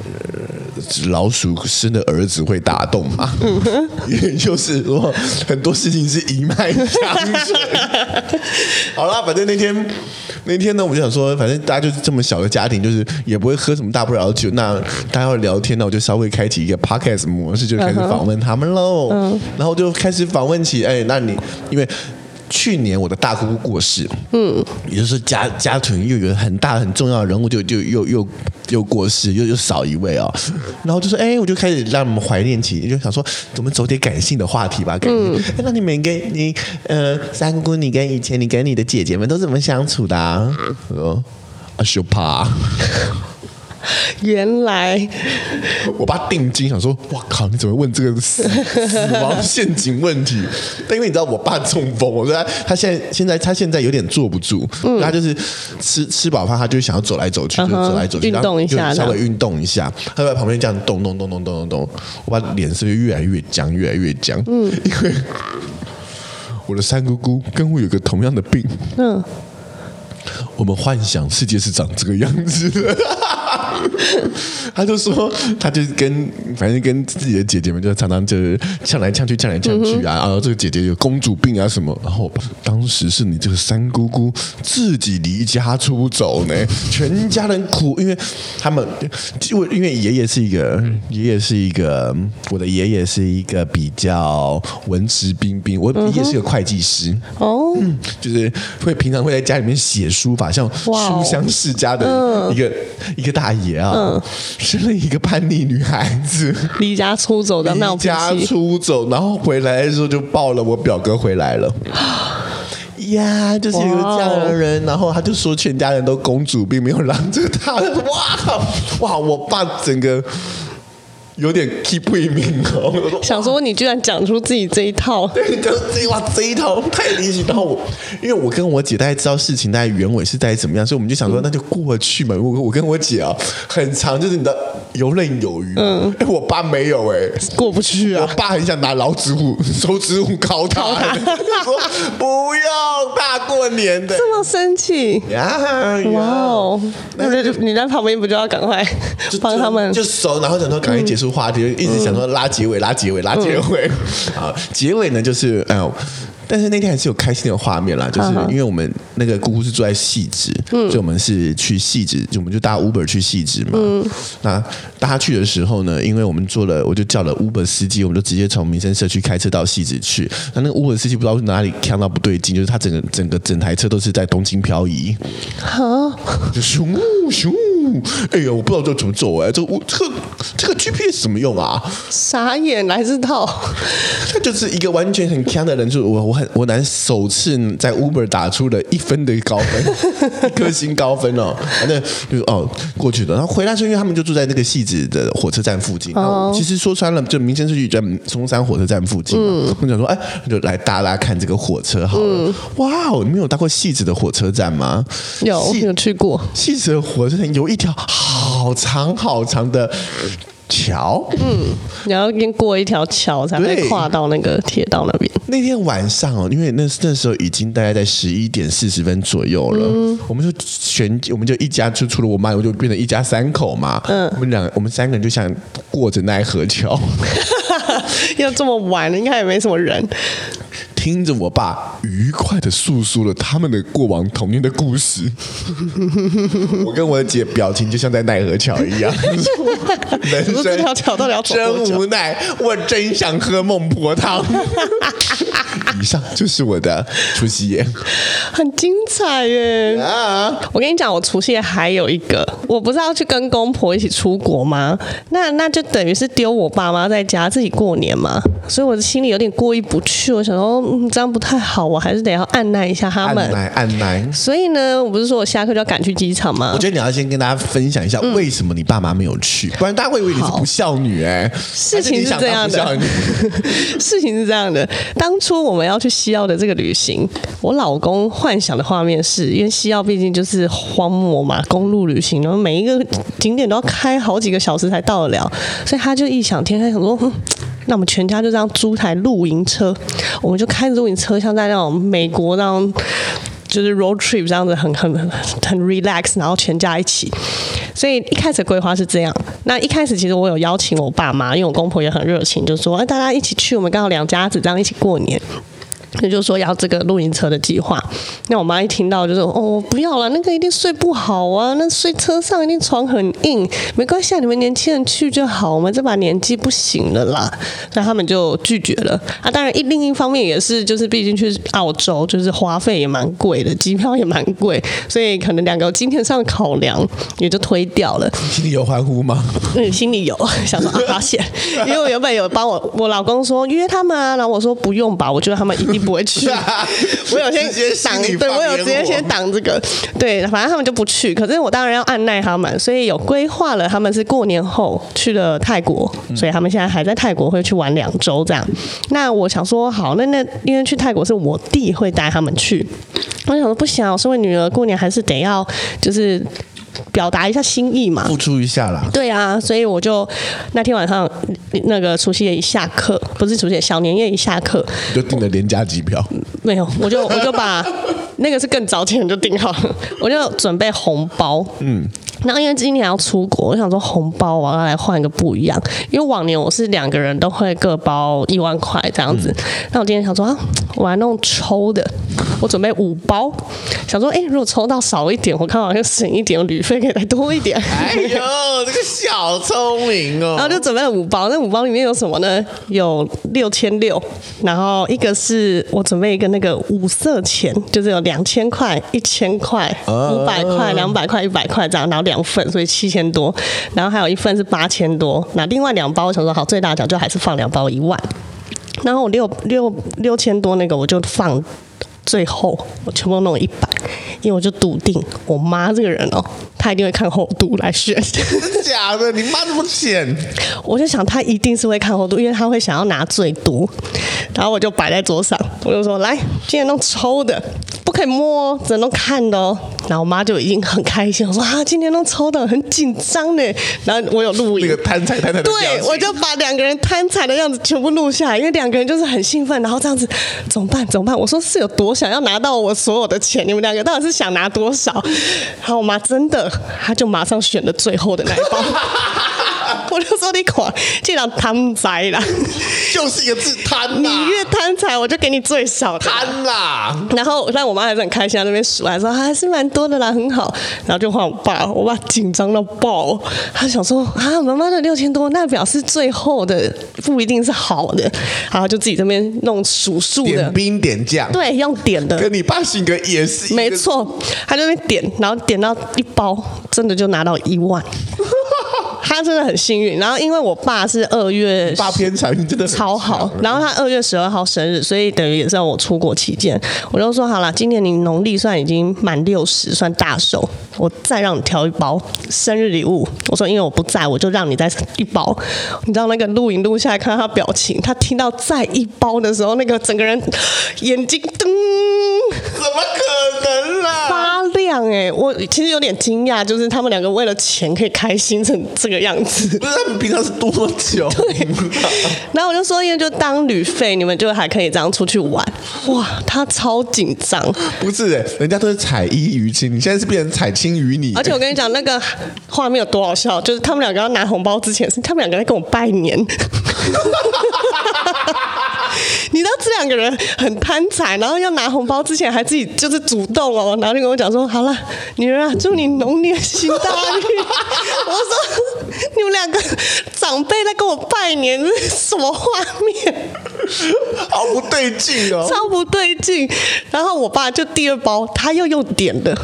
[SPEAKER 2] 呃、老鼠生的儿子会打洞嘛？嗯，<laughs> 也就是说很多事情是一脉相承。<laughs> 好了，反正那天。那天呢，我就想说，反正大家就是这么小的家庭，就是也不会喝什么大不了的酒。那大家要聊天，那我就稍微开启一个 podcast 模式，就开始访问他们喽。嗯，然后就开始访问起，哎，那你因为去年我的大姑姑过世，嗯，也就是家家庭又有很大很重要的人物就就又又又过世，又又少一位哦，<laughs> 然后就说，哎，我就开始让我们怀念起，就想说，我们走点感性的话题吧。感嗯，那你们跟你呃三姑姑，你跟以前你跟你的姐姐们都怎么相处的啊？呃，啊，羞怕。<laughs> <laughs>
[SPEAKER 1] 原来
[SPEAKER 2] 我爸定睛想说：“哇靠！你怎么问这个死死亡陷阱问题？” <laughs> 但因为你知道我爸中风，我说他他现在现在他现在有点坐不住，嗯、他就是吃吃饱饭，他就想要走来走去，就走来走去，
[SPEAKER 1] 运动一下，
[SPEAKER 2] 稍微运动一下，他在旁边这样动动动动动动动，我爸脸色就越来越僵，越来越僵。嗯，因为我的三姑姑跟我有个同样的病。嗯，我们幻想世界是长这个样子的。<laughs> 他就说，他就跟反正跟自己的姐姐们就常常就是呛来呛去，呛来呛去啊。然后这个姐姐有公主病啊什么。然后当时是你这个三姑姑自己离家出走呢，<laughs> 全家人苦，因为他们因为因为爷爷是一个爷爷是一个我的爷爷是一个比较文质彬彬，我爷爷是个会计师哦，就是会平常会在家里面写书法，像书香世家的一个一个大爷。啊，生了一个叛逆女孩子，<laughs>
[SPEAKER 1] 离家出走的闹脾气，
[SPEAKER 2] 离家出走，然后回来的时候就抱了我表哥回来了。<gasps> 呀，就是一个这样的人，然后他就说全家人都公主病，没有让着他。哇哇，我爸整个。有点 keep 不明哦，<laughs>
[SPEAKER 1] 想说你居然讲出自己这一套，<laughs>
[SPEAKER 2] 对，讲这一哇这一套太离奇。然后我，因为我跟我姐大概知道事情大概原委是在怎么样，所以我们就想说那就过去嘛。我我跟我姐啊，很长，就是你的游刃有余。嗯，哎，我爸没有哎，
[SPEAKER 1] 过不去啊。
[SPEAKER 2] 我爸很想拿老子虎、手指虎敲他，他说不要大过年的，
[SPEAKER 1] 这么生气呀？哇哦，那就你在旁边不就要赶快帮他们
[SPEAKER 2] 就熟，然后想说赶快结束。话题一直想说拉结尾，拉结尾，拉结尾。好，结尾呢就是哎呦，但是那天还是有开心的画面啦，就是因为我们那个姑姑是住在汐止，所以我们是去汐止，就我们就搭 Uber 去汐止嘛。嗯那搭去的时候呢，因为我们坐了，我就叫了 Uber 司机，我们就直接从民生社区开车到汐止去。那那个 Uber 司机不知道哪里看到不对劲，就是他整个整个整台车都是在东京漂移，哈，就咻咻。哎呀，我不知道这怎么走哎，这我这个这个 GPS 怎么用啊？
[SPEAKER 1] 傻眼，来这套。<laughs>
[SPEAKER 2] 他就是一个完全很强的人，就是我我很我难首次在 Uber 打出了一分的高分，<laughs> 一颗星高分哦。反正就是哦过去的，然后回来是因为他们就住在那个戏子的火车站附近。哦。其实说穿了，就民生社区在松山火车站附近嘛。嗯。我想说，哎，就来搭搭看这个火车好了。嗯。哇哦，你们有搭过戏子的火车站吗？
[SPEAKER 1] 有，有去过。
[SPEAKER 2] 戏子的火车站有一条好长好长的桥，嗯，
[SPEAKER 1] 你要先过一条桥才会跨到那个铁道那边。
[SPEAKER 2] 那天晚上哦，因为那那时候已经大概在十一点四十分左右了，嗯、我们就全我们就一家就除了我妈，我就变成一家三口嘛。嗯，我们两我们三个人就想过着奈何桥，<laughs>
[SPEAKER 1] 要这么晚了，应该也没什么人。
[SPEAKER 2] 听着我爸愉快的诉说了他们的过往童年的故事，<laughs> 我跟我姐表情就像在奈何桥一样。人生
[SPEAKER 1] 这条桥到底要走多久？
[SPEAKER 2] 真无奈，我真想喝孟婆汤。以上就是我的除夕夜，
[SPEAKER 1] 很精彩耶！啊，我跟你讲，我除夕夜还有一个，我不是要去跟公婆一起出国吗？那那就等于是丢我爸妈在家自己过年嘛，所以我的心里有点过意不去。我想说。嗯，这样不太好，我还是得要按耐一下他们。
[SPEAKER 2] 按耐，按耐。
[SPEAKER 1] 所以呢，我不是说我下课就要赶去机场吗？
[SPEAKER 2] 我觉得你要先跟大家分享一下，为什么你爸妈没有去，不然大家会以为你是不孝女哎。
[SPEAKER 1] 事情是这样的，<laughs> 事情是这样的。当初我们要去西澳的这个旅行，我老公幻想的画面是，因为西澳毕竟就是荒漠嘛，公路旅行，然后每一个景点都要开好几个小时才到得了，所以他就异想天开，想说。那我们全家就这样租台露营车，我们就开露营车，像在那种美国那种就是 road trip 这样子，很很很 relax，然后全家一起。所以一开始规划是这样。那一开始其实我有邀请我爸妈，因为我公婆也很热情，就说哎大家一起去，我们刚好两家子这样一起过年。那就说要这个露营车的计划。那我妈一听到就说：“哦，不要了，那个一定睡不好啊，那睡车上一定床很硬，没关系，你们年轻人去就好，我们这把年纪不行了啦。”那他们就拒绝了啊。当然一另一方面也是，就是毕竟去澳洲，就是花费也蛮贵的，机票也蛮贵，所以可能两个金钱上的考量也就推掉了。
[SPEAKER 2] 心里有欢呼吗？
[SPEAKER 1] 嗯，心里有 <laughs> 想说啊，发现，因为我原本有帮我我老公说约他们啊，然后我说不用吧，我觉得他们一定不会去。<laughs> 我有先挡，对我有直接先挡这个，对，反正他们就不去。可是我当然要按耐他们，所以有规划了，他们是过年后去了泰国，所以他们现在还在泰国会去玩两周这样。那我想说，好，那那因为去泰国是我弟会带他们去，我想说不行啊，我身为女儿，过年还是得要就是。表达一下心意嘛，
[SPEAKER 2] 付出一下啦。
[SPEAKER 1] 对啊，所以我就那天晚上那个除夕夜一下课，不是除夕夜，小年夜一下课，
[SPEAKER 2] 就订了廉价机票。
[SPEAKER 1] 没有，我就我就把 <laughs> 那个是更早前就订好了，我就准备红包。嗯。然后因为今年要出国，我想说红包我要来换一个不一样。因为往年我是两个人都会各包一万块这样子。那、嗯、我今天想说啊，我来弄抽的，我准备五包，想说哎，如果抽到少一点，我看好像省一点，旅费可以再多一点。
[SPEAKER 2] 哎呦，<laughs> 这个小聪明哦！
[SPEAKER 1] 然后就准备了五包，那五包里面有什么呢？有六千六，然后一个是我准备一个那个五色钱，就是有两千块、一千块、五百块、两百块、一百块这样，然后。两份，所以七千多，然后还有一份是八千多。那另外两包，我想说好，最大奖就还是放两包一万。然后我六六六千多那个，我就放最后，我全部弄了一百，因为我就笃定我妈这个人哦，她一定会看厚度来选。
[SPEAKER 2] 真 <laughs> 的假的？你妈这么浅？
[SPEAKER 1] 我就想她一定是会看厚度，因为她会想要拿最多。然后我就摆在桌上，我就说来，今天弄抽的。不可以摸，只能看的哦。然后我妈就已经很开心，我说啊，今天都抽的很紧张呢。然后我有录影，
[SPEAKER 2] 那个贪财贪财的，
[SPEAKER 1] 对，我就把两个人贪财的样子全部录下来，因为两个人就是很兴奋，然后这样子怎么办？怎么办？我说是有多想要拿到我所有的钱，你们两个到底是想拿多少？然后我妈真的，她就马上选了最后的那一包。<laughs> 我就说你款，既然贪财啦，<laughs>
[SPEAKER 2] 就是一个字贪。
[SPEAKER 1] 你越贪财，我就给你最少的。
[SPEAKER 2] 贪啦。
[SPEAKER 1] 然后，但我妈还是很开心，在那边数，还说还是蛮多的啦，很好。然后就换我爸，我爸紧张到爆，他想说啊，妈妈的六千多，那表示最后的不一定是好的。然后就自己这边弄数数的，
[SPEAKER 2] 点兵点将，
[SPEAKER 1] 对，用点的。
[SPEAKER 2] 跟你爸性格也是，
[SPEAKER 1] 没错。他就那边点，然后点到一包，真的就拿到一万。他真的很幸运，然后因为我爸是二月，
[SPEAKER 2] 爸偏财运真的
[SPEAKER 1] 超好，然后他二月十二号生日，所以等于也是让我出国期间，我就说好了，今年你农历算已经满六十，算大寿，我再让你挑一包生日礼物。我说因为我不在，我就让你再一包。你知道那个录影录下来，看到他表情，他听到再一包的时候，那个整个人眼睛噔，
[SPEAKER 2] 怎么可能啦？
[SPEAKER 1] 发亮哎、欸！我其实有点惊讶，就是他们两个为了钱可以开心成这个样子。<laughs>
[SPEAKER 2] 不是他们平常是多久？<laughs>
[SPEAKER 1] 对。然后我就说，因为就当旅费，你们就还可以这样出去玩。哇，他超紧张。<laughs>
[SPEAKER 2] 不是哎、欸，人家都是彩衣娱亲，你现在是变成彩青娱你。
[SPEAKER 1] 而且我跟你讲，那个画面有多好笑，就是他们两个要拿红包之前，是他们两个在跟我拜年。你知道这两个人很贪财，然后要拿红包之前还自己就是主动哦，然后就跟我讲说：“好了，女儿啊，祝你龙年行大运。<laughs> ”我说：“你们两个长辈在跟我拜年，这是什么画面？
[SPEAKER 2] 好不对劲哦，
[SPEAKER 1] 超不对劲。”然后我爸就第二包，他又用点的，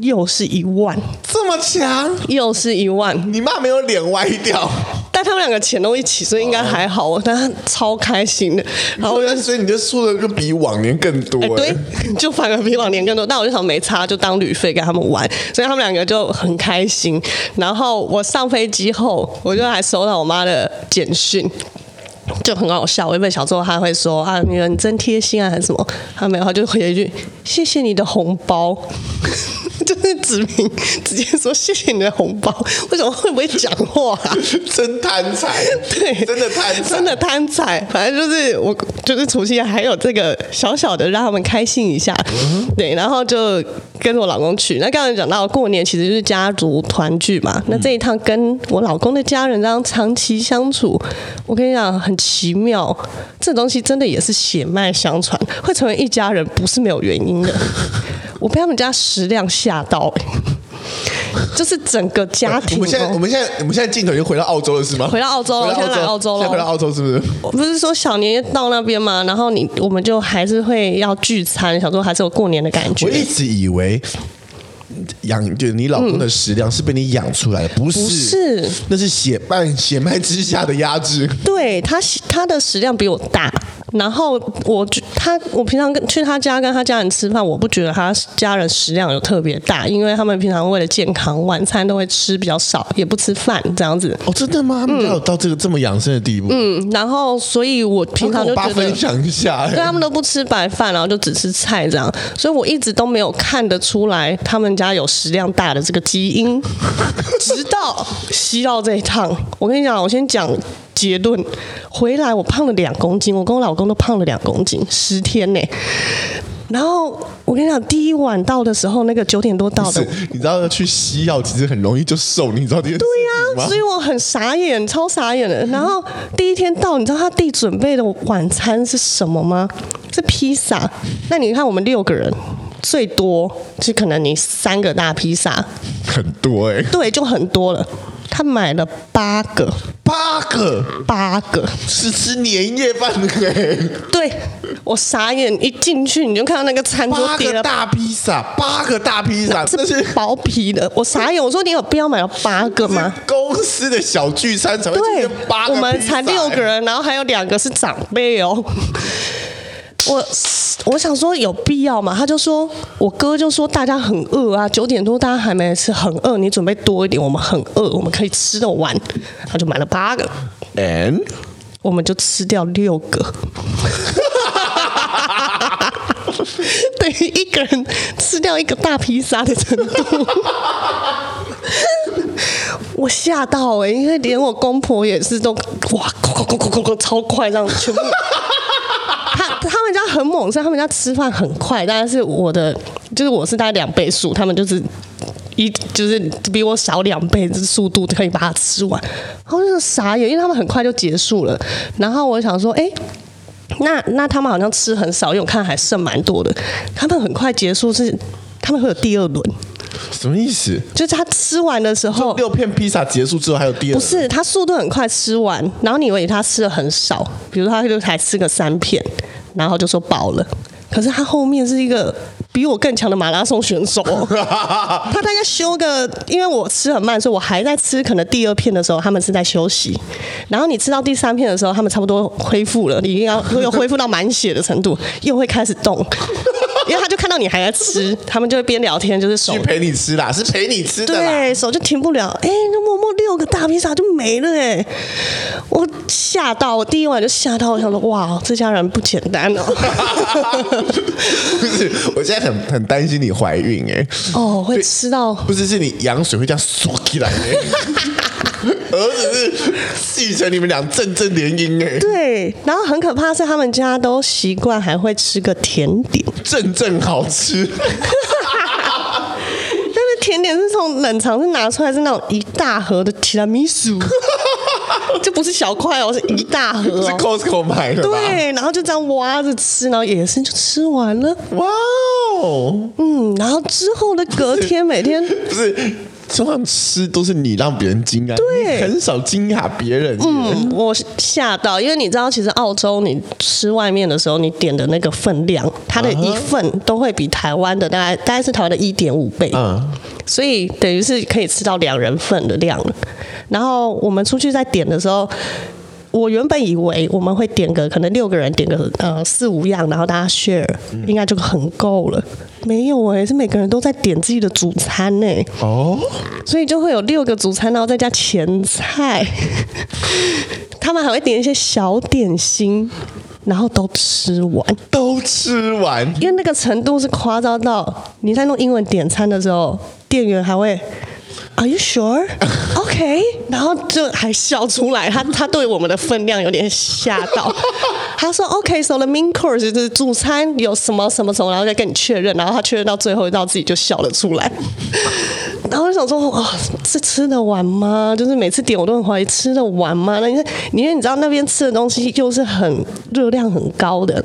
[SPEAKER 1] 又是一万，
[SPEAKER 2] 这么强，
[SPEAKER 1] 又是一万。
[SPEAKER 2] 你妈没有脸歪掉。
[SPEAKER 1] 但他们两个钱都一起，所以应该还好。哦、但他超开心的，然后
[SPEAKER 2] 所以你就输的就比往年更多，欸。
[SPEAKER 1] 对，就反而比往年更多。但我就想没差，就当旅费给他们玩，所以他们两个就很开心。然后我上飞机后，我就还收到我妈的简讯，就很好笑。我原本小时候还会说啊，女儿你真贴心啊，还是什么？他没有，他就回了一句谢谢你的红包。<laughs> 就是指明直接说谢谢你的红包，为什么会不会讲话、啊？
[SPEAKER 2] 真贪财，
[SPEAKER 1] 对，
[SPEAKER 2] 真的贪财，
[SPEAKER 1] 真的贪财。反正就是我就是除夕还有这个小小的让他们开心一下，嗯、对，然后就跟我老公去。那刚才讲到过年其实就是家族团聚嘛，那这一趟跟我老公的家人这样长期相处，我跟你讲很奇妙，这东西真的也是血脉相传，会成为一家人不是没有原因的。我被他们家食量吓到、欸，就是整个家庭。我们现
[SPEAKER 2] 在，我们现在，我们现在镜头已经回到澳洲了，是吗？
[SPEAKER 1] 回到澳洲了，现在来澳洲了。
[SPEAKER 2] 现在回到澳洲是不是？
[SPEAKER 1] 我不是说小年到那边吗？然后你，我们就还是会要聚餐，想说还是有过年的感觉。
[SPEAKER 2] 我一直以为。养就是你老公的食量是被你养出来的，不是？不是，那是血脉血脉之下的压制。
[SPEAKER 1] 对他，他的食量比我大。然后我他我平常跟去他家跟他家人吃饭，我不觉得他家人食量有特别大，因为他们平常为了健康，晚餐都会吃比较少，也不吃饭这样子。
[SPEAKER 2] 哦，真的吗？他们家有到这个这么养生的地步？
[SPEAKER 1] 嗯，然后所以我平常就觉得
[SPEAKER 2] 分享一下，
[SPEAKER 1] 对他们都不吃白饭，然后就只吃菜这样，所以我一直都没有看得出来他们家有食量大的这个基因，<laughs> 直到西到这一趟，我跟你讲，我先讲。结论，回来我胖了两公斤，我跟我老公都胖了两公斤，十天呢。然后我跟你讲，第一晚到的时候，那个九点多到的，
[SPEAKER 2] 你知道要去西药其实很容易就瘦，你知道这件事？
[SPEAKER 1] 对呀、啊，所以我很傻眼，超傻眼的。然后第一天到，你知道他弟准备的晚餐是什么吗？是披萨。那你看我们六个人，最多就可能你三个大披萨，
[SPEAKER 2] 很多哎、欸，
[SPEAKER 1] 对，就很多了。他买了八个，
[SPEAKER 2] 八个，
[SPEAKER 1] 八个，
[SPEAKER 2] 是吃年夜饭的哎。
[SPEAKER 1] 对，我傻眼，一进去你就看到那个餐桌叠了
[SPEAKER 2] 大披萨，八个大披萨，
[SPEAKER 1] 这是薄皮的。我傻眼，我说你有必要买了八个吗？
[SPEAKER 2] 公司的小聚餐才会出八个，
[SPEAKER 1] 我们才六个人，然后还有两个是长辈哦。我我想说有必要吗？他就说，我哥就说大家很饿啊，九点多大家还没吃，很饿，你准备多一点，我们很饿，我们可以吃得完。他就买了八个
[SPEAKER 2] ，and
[SPEAKER 1] 我们就吃掉六个，等于一个人吃掉一个大披萨的程度。我吓到哎、欸，因为连我公婆也是都哇，超快这样全部。很猛，所以他们家吃饭很快。大概是我的，就是我是大概两倍速，他们就是一就是比我少两倍的速度可以把它吃完。然后就是傻眼，因为他们很快就结束了。然后我想说，哎，那那他们好像吃很少，因为我看还剩蛮多的。他们很快结束是，他们会有第二轮。
[SPEAKER 2] 什么意思？
[SPEAKER 1] 就是他吃完的时候，
[SPEAKER 2] 六片披萨结束之后还有第二轮。
[SPEAKER 1] 不是，他速度很快吃完，然后你以为他吃的很少，比如他就才吃个三片。然后就说饱了，可是他后面是一个比我更强的马拉松选手，<laughs> 他大概休个，因为我吃很慢，所以我还在吃，可能第二片的时候他们是在休息，然后你吃到第三片的时候，他们差不多恢复了，你一定要又恢复到满血的程度，又会开始动。<laughs> 因为他就看到你还在吃，他们就会边聊天，就是手
[SPEAKER 2] 去陪你吃啦，是陪你吃的。
[SPEAKER 1] 对，手就停不了。哎，那默默六个大披萨就没了哎！我吓到，我第一晚就吓到，我想说哇，这家人不简单哦。<laughs>
[SPEAKER 2] 不是，我现在很很担心你怀孕哎。
[SPEAKER 1] 哦，会吃到？
[SPEAKER 2] 不是，是你羊水会这样缩起来 <laughs> 儿子是继承你们俩阵阵联姻哎。
[SPEAKER 1] 对，然后很可怕是他们家都习惯还会吃个甜点。
[SPEAKER 2] 阵阵好吃，<laughs> 但
[SPEAKER 1] 是甜点是从冷藏室拿出来是那种一大盒的提拉米苏，<laughs> 就不是小块哦，是一大盒，<laughs>
[SPEAKER 2] 是 Costco 买的。
[SPEAKER 1] 对，然后就这样挖着吃，然后野生就吃完了。
[SPEAKER 2] 哇哦，
[SPEAKER 1] 嗯，然后之后的隔天每天 <laughs>
[SPEAKER 2] 不是。通常吃都是你让别人惊讶，
[SPEAKER 1] 对，
[SPEAKER 2] 很少惊讶别人。
[SPEAKER 1] 嗯，我吓到，因为你知道，其实澳洲你吃外面的时候，你点的那个分量，它的一份都会比台湾的大概大概是台湾的一点五倍，嗯，所以等于是可以吃到两人份的量。然后我们出去再点的时候。我原本以为我们会点个可能六个人点个呃四五样，然后大家 share 应该就很够了。没有哎、欸，是每个人都在点自己的主餐呢、欸。哦，所以就会有六个主餐，然后再加前菜。<laughs> 他们还会点一些小点心。然后都吃完，
[SPEAKER 2] 都吃完，
[SPEAKER 1] 因为那个程度是夸张到你在弄英文点餐的时候，店员还会。Are you sure? <laughs> OK，然后就还笑出来，他他对我们的分量有点吓到。<laughs> 他说 OK，so、the main course 就是主餐有什么什么什么，然后再跟你确认，然后他确认到最后一道自己就笑了出来。<laughs> 然后我想说，哇、哦，是吃得完吗？就是每次点我都很怀疑吃得完吗？那因为因为你知道那边吃的东西又是很热量很高的。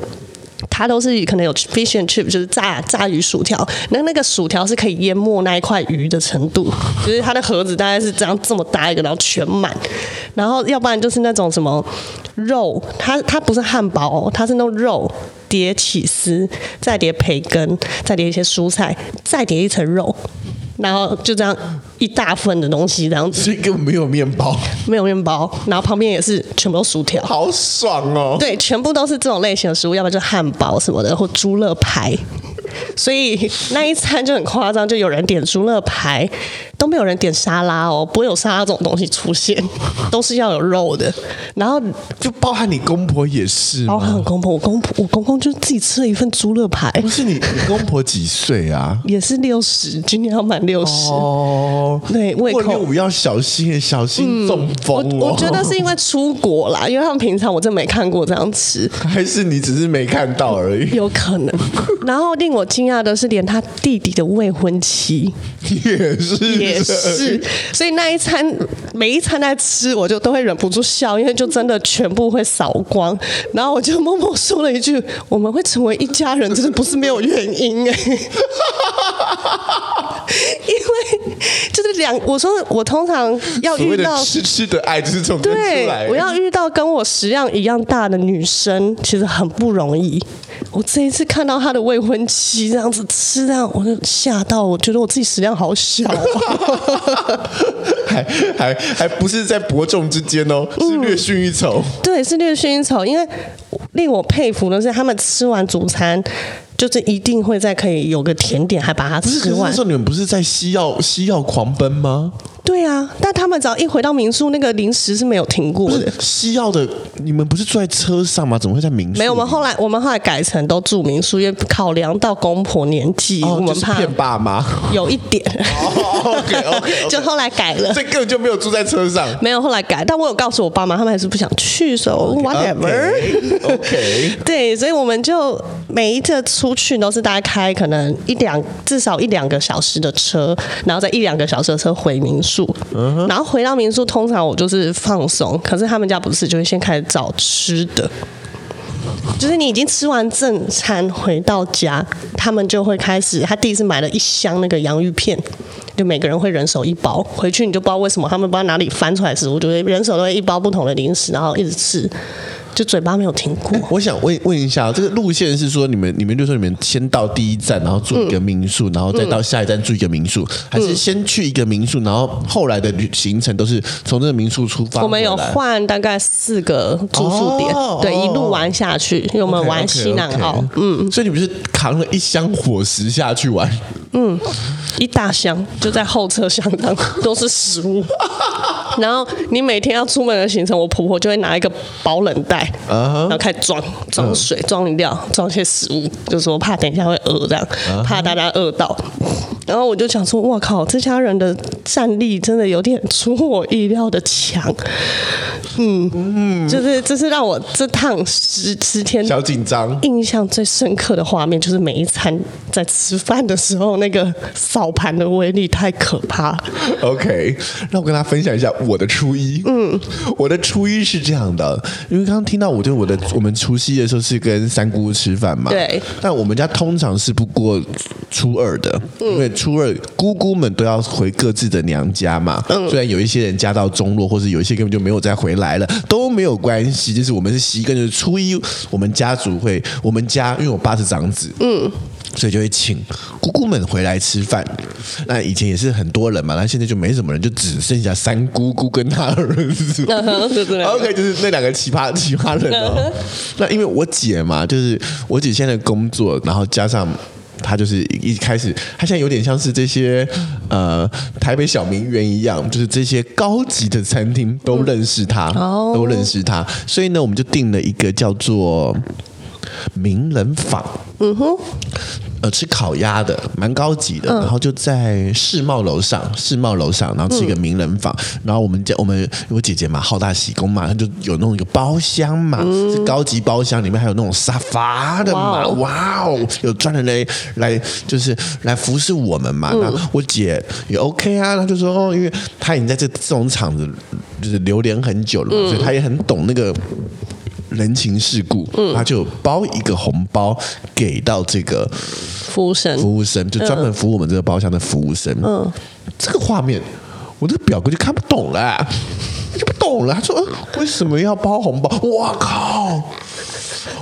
[SPEAKER 1] 它都是可能有 fish and chip，就是炸炸鱼薯条，那那个薯条是可以淹没那一块鱼的程度，就是它的盒子大概是这样这么大一个，然后全满，然后要不然就是那种什么肉，它它不是汉堡哦，它是那种肉叠起司，再叠培根，再叠一些蔬菜，再叠一层肉。然后就这样一大份的东西，这样子，
[SPEAKER 2] 所以根本没有面包，
[SPEAKER 1] 没有面包，然后旁边也是全部都薯条，
[SPEAKER 2] 好爽哦！
[SPEAKER 1] 对，全部都是这种类型的食物，要不然就汉堡什么的，或猪肋排。所以那一餐就很夸张，就有人点猪肋排，都没有人点沙拉哦，不会有沙拉这种东西出现，<laughs> 都是要有肉的。然后
[SPEAKER 2] 就包含你公婆也是，
[SPEAKER 1] 包含公婆，我公婆我公公就自己吃了一份猪肋排。
[SPEAKER 2] 不是你，你公婆几岁啊？
[SPEAKER 1] 也是六十，今年要满六十
[SPEAKER 2] 哦。
[SPEAKER 1] 对，胃口
[SPEAKER 2] 我要小心，小心中风哦。
[SPEAKER 1] 嗯，我我觉得是因为出国啦，因为他们平常我真没看过这样吃，
[SPEAKER 2] 还是你只是没看到而已？
[SPEAKER 1] 有可能。<laughs> 然后令我惊讶的是，连他弟弟的未婚妻
[SPEAKER 2] 也是
[SPEAKER 1] 也也是，<laughs> 所以那一餐每一餐在吃，我就都会忍不住笑，因为就真的全部会扫光。然后我就默默说了一句：“我们会成为一家人，真的不是没有原因哎。<laughs> ”因为 <laughs> 就是两，我说我通常要遇到
[SPEAKER 2] 痴痴的爱，就是从这边出来。
[SPEAKER 1] 我要遇到跟我食量一样大的女生，其实很不容易。我这一次看到他的未婚妻这样子吃，这样我就吓到，我觉得我自己食量好小啊，<laughs>
[SPEAKER 2] 还还还不是在伯仲之间哦，是略逊一筹。
[SPEAKER 1] 嗯，对，是略逊一筹。因为令我佩服的是，他们吃完主餐，就是一定会再可以有个甜点，还把它吃完。
[SPEAKER 2] 那时候你们不是在西药西药狂奔吗？
[SPEAKER 1] 对啊，但他们只要一回到民宿，那个零食是没有停过的。
[SPEAKER 2] 西药的，你们不是住在车上吗？怎么会在民宿？
[SPEAKER 1] 没有，我们后来我们后来改成都住民宿，因为考量到公婆年纪，
[SPEAKER 2] 哦、
[SPEAKER 1] 我们怕
[SPEAKER 2] 骗爸妈。
[SPEAKER 1] 有一点。<laughs>
[SPEAKER 2] 哦、OK OK，, okay.
[SPEAKER 1] 就后来改了，
[SPEAKER 2] 这根本就没有住在车上。
[SPEAKER 1] 没有，后来改，但我有告诉我爸妈，他们还是不想去，so whatever。
[SPEAKER 2] OK. <laughs>
[SPEAKER 1] 对，所以我们就每一次出去都是大概开可能一两至少一两个小时的车，然后再一两个小时的车回民宿。Uh. 然后回到民宿，通常我就是放松。可是他们家不是，就会先开始找吃的。就是你已经吃完正餐回到家，他们就会开始。他第一次买了一箱那个洋芋片，就每个人会人手一包。回去你就不知道为什么他们不知道哪里翻出来食物，就会人手都会一包不同的零食，然后一直吃。就嘴巴没有停过。
[SPEAKER 2] 我想问问一下，这个路线是说你们你们就说你们先到第一站，然后住一个民宿，嗯、然后再到下一站住一个民宿，嗯、还是先去一个民宿，然后后来的旅行程都是从这个民宿出发？
[SPEAKER 1] 我们有换大概四个住宿点，哦、对，一路玩下去，因为我们玩西南澳。Okay, okay, okay. 嗯，
[SPEAKER 2] 所以你们是扛了一箱伙食下去玩？
[SPEAKER 1] 嗯，一大箱就在后车厢当都是食物。然后你每天要出门的行程，我婆婆就会拿一个保冷袋。Uh huh. 然后开始装装水、装饮料、装一些食物，就是说怕等一下会饿这样，怕大家饿到。然后我就想说，哇靠，这家人的战力真的有点出我意料的强。嗯嗯，就是这是让我这趟十十天
[SPEAKER 2] 小紧张，
[SPEAKER 1] 印象最深刻的画面，就是每一餐在吃饭的时候，那个扫盘的威力太可怕。
[SPEAKER 2] OK，那我跟大家分享一下我的初一。嗯，我的初一是这样的，因为刚刚听到我就我的我们除夕的时候是跟三姑吃饭嘛，
[SPEAKER 1] 对，
[SPEAKER 2] 但我们家通常是不过初二的，因为初二姑姑们都要回各自的娘家嘛。嗯，虽然有一些人家道中落，或者有一些根本就没有再回来了，都没有关系。就是我们是习惯，就是初一我们家族会，我们家因为我爸是长子，嗯，所以就会请姑姑们回来吃饭。那以前也是很多人嘛，那现在就没什么人，就只剩下三姑姑跟他儿子。<laughs> OK，就是那两个奇葩奇葩人哦。<laughs> 那因为我姐嘛，就是我姐现在的工作，然后加上。他就是一开始，他现在有点像是这些呃台北小名媛一样，就是这些高级的餐厅都认识他，
[SPEAKER 1] 哦。
[SPEAKER 2] 都认识他，所以呢，我们就定了一个叫做名人坊。嗯哼。呃，吃烤鸭的，蛮高级的，然后就在世贸楼上，世贸楼上，然后吃一个名人坊，然后我们家我们我姐姐嘛，好大喜功嘛，她就有弄一个包厢嘛，是高级包厢，里面还有那种沙发的嘛，哇哦，有专人来来就是来服侍我们嘛，那我姐也 OK 啊，她就说哦，因为她已经在这这种场子就是流连很久了嘛，所以她也很懂那个。人情世故，嗯，他就包一个红包给到这个
[SPEAKER 1] 服务生，
[SPEAKER 2] 服务生就专门服务我们这个包厢的服务生。嗯，这个画面，我这个表哥就看不懂了，就不懂了。他说：“为什么要包红包？”我靠！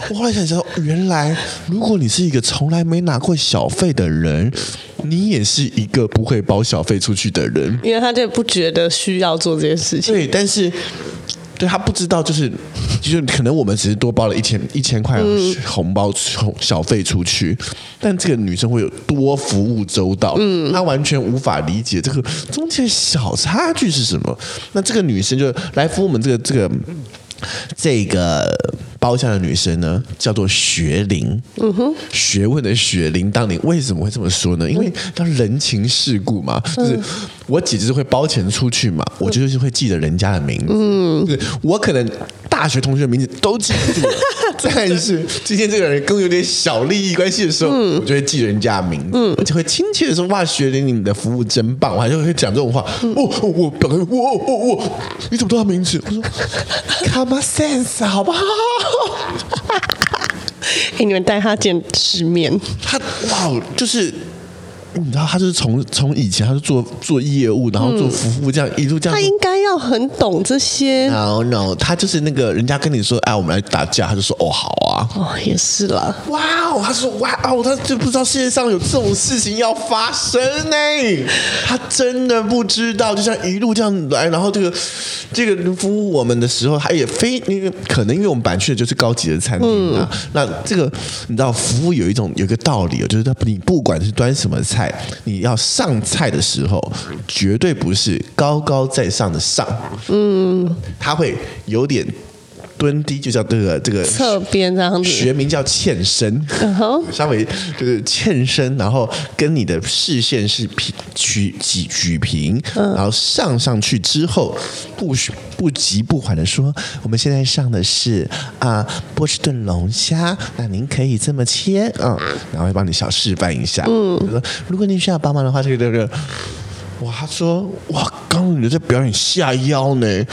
[SPEAKER 2] 我后来想想，原来如果你是一个从来没拿过小费的人，你也是一个不会包小费出去的人，
[SPEAKER 1] 因为他就不觉得需要做这件事情。
[SPEAKER 2] 对，但是。对，他不知道，就是 <laughs> 就是可能我们只是多包了一千一千块红包小费出去，但这个女生会有多服务周到，嗯，她完全无法理解这个中间小差距是什么。那这个女生就来服务我们这个这个这个。包厢的女生呢，叫做学龄，嗯哼，学问的学龄当年，为什么会这么说呢？因为她人情世故嘛，就是我姐姐是会包钱出去嘛，我就是会记得人家的名字，嗯，对，我可能大学同学的名字都记不住，但是今天这个人跟我有点小利益关系的时候，我就会记人家的名字，嗯，而且会亲切的说，哇，学玲，你的服务真棒，我还就会讲这种话，哦，我表哥，我我我，你怎么知道他名字？我说，Come sense，好不好？
[SPEAKER 1] 给 <laughs> 你们带他见世面。
[SPEAKER 2] 他哇，就是。你知道他就是从从以前他是做做业务，然后做服务这样、嗯、一路这样。
[SPEAKER 1] 他应该要很懂这些。
[SPEAKER 2] No no，他就是那个人家跟你说哎，我们来打架，他就说哦好啊。
[SPEAKER 1] 哦也是啦。
[SPEAKER 2] 哇哦，他说哇哦，他就不知道世界上有这种事情要发生呢。他真的不知道，就像一路这样来，然后这个这个服务我们的时候，他也非因为可能因为我们本来去的就是高级的餐厅啊。嗯、那这个你知道服务有一种有一个道理，就是他你不管是端什么菜。你要上菜的时候，绝对不是高高在上的上，嗯，他会有点蹲低，就叫这个这个
[SPEAKER 1] 侧边这样子，
[SPEAKER 2] 学名叫欠身，稍微就是欠身，然后跟你的视线是平举举举平，然后上上去之后，不不急不缓的说，我们现在上的是啊波士顿龙虾，那您可以这么切，嗯，然后会帮你小示范一下，嗯，如果您需要帮忙的话，这个这个，哇，他说哇，刚刚你在表演下腰呢。<laughs>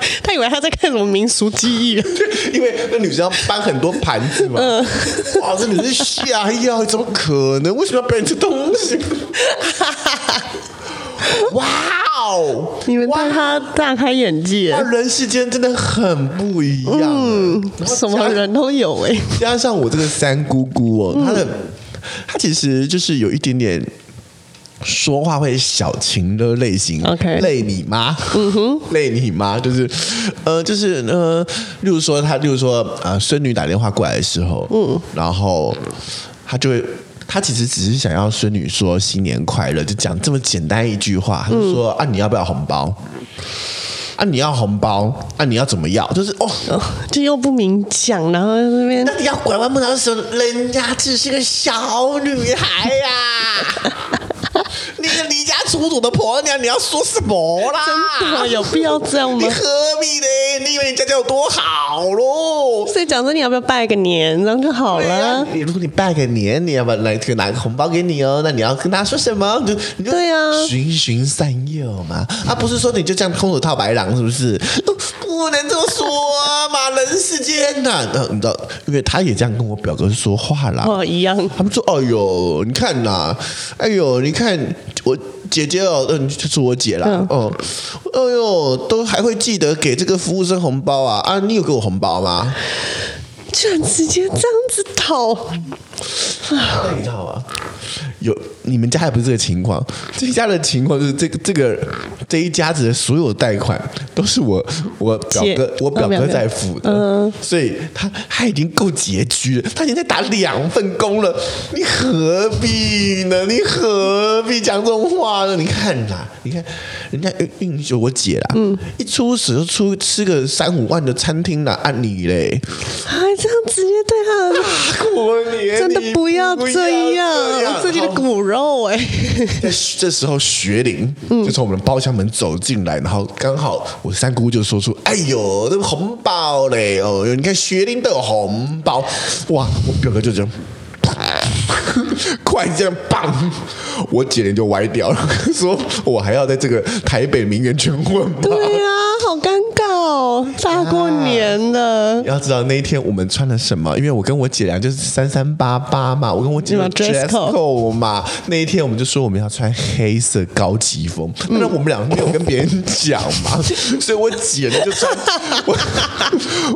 [SPEAKER 2] <laughs>
[SPEAKER 1] 他以为他在看什么民俗技艺，<laughs>
[SPEAKER 2] 因为那女生要搬很多盘子嘛。嗯、<laughs> 哇，这女生下药，怎么可能？为什么要搬这东西？哇哦！
[SPEAKER 1] 你们带他大开眼界。
[SPEAKER 2] 人世间真的很不一样，嗯，
[SPEAKER 1] 什么人都有哎。
[SPEAKER 2] 加上我这个三姑姑哦，她的她其实就是有一点点。说话会小情的类型
[SPEAKER 1] ，OK，
[SPEAKER 2] 累你妈，嗯哼，<laughs> 累你妈，就是，呃，就是呃，例如说他，例如说啊、呃，孙女打电话过来的时候，嗯，然后他就会，他其实只是想要孙女说新年快乐，就讲这么简单一句话，他就说、嗯、啊，你要不要红包？啊，你要红包？啊，你要怎么要？就是哦，
[SPEAKER 1] 就又不明讲，然后那边，
[SPEAKER 2] 那你要拐弯抹角的时候，人家只是个小女孩呀、啊。<laughs> <laughs> 你个离家出走的婆娘，你要说什么啦？
[SPEAKER 1] 真的有必要这样吗？
[SPEAKER 2] 你何必呢？你以为你家家有多好喽？
[SPEAKER 1] 所以讲说你要不要拜个年，这样就好了。啊、
[SPEAKER 2] 你如果你拜个年，你要不要来这个拿个红包给你哦？那你要跟他说什么？你就你就
[SPEAKER 1] 对啊，
[SPEAKER 2] 循循善诱嘛。啊，不是说你就这样空手套白狼，是不是？不能这么说嘛，人世间呐、啊，你知道，因为他也这样跟我表哥说话啦。
[SPEAKER 1] 哦，一样。
[SPEAKER 2] 他们说：“哎呦，你看呐、啊，哎呦，你看我姐姐哦，嗯，就是我姐啦，嗯，哦，哎呦，都还会记得给这个服务生红包啊啊！你有给我红包吗？
[SPEAKER 1] 居然直接这样子讨，
[SPEAKER 2] 那你知道吗？有你们家还不是这个情况，这一家的情况就是这个这个这一家子的所有贷款都是我我表哥我表哥在付的，嗯，所以他他已经够拮据了，他已经在打两份工了，你何必呢？你何必讲这种话呢？你看呐，你看人家运运我姐啦，嗯，一出始就出吃个三五万的餐厅啦，按你嘞，
[SPEAKER 1] 还这样直接对他的 <laughs>
[SPEAKER 2] 过年
[SPEAKER 1] 真的不要这样，自己的骨肉哎。<laughs>
[SPEAKER 2] 在这时候，学龄就从我们包厢门走进来，然后刚好我三姑就说出：“哎呦，这个红包嘞哦，你看学龄都有红包哇！”我表哥就这样，快这样棒，我姐脸就歪掉了，说我还要在这个台北名媛圈混吗？
[SPEAKER 1] 对呀、啊，好尴大过年的。
[SPEAKER 2] 要知道那一天我们穿了什么？因为我跟我姐俩就是三三八八嘛，我跟我姐俩 dress code 嘛。那一天我们就说我们要穿黑色高级风，那、嗯、我们俩没有跟别人讲嘛，<laughs> 所以我姐呢就穿我，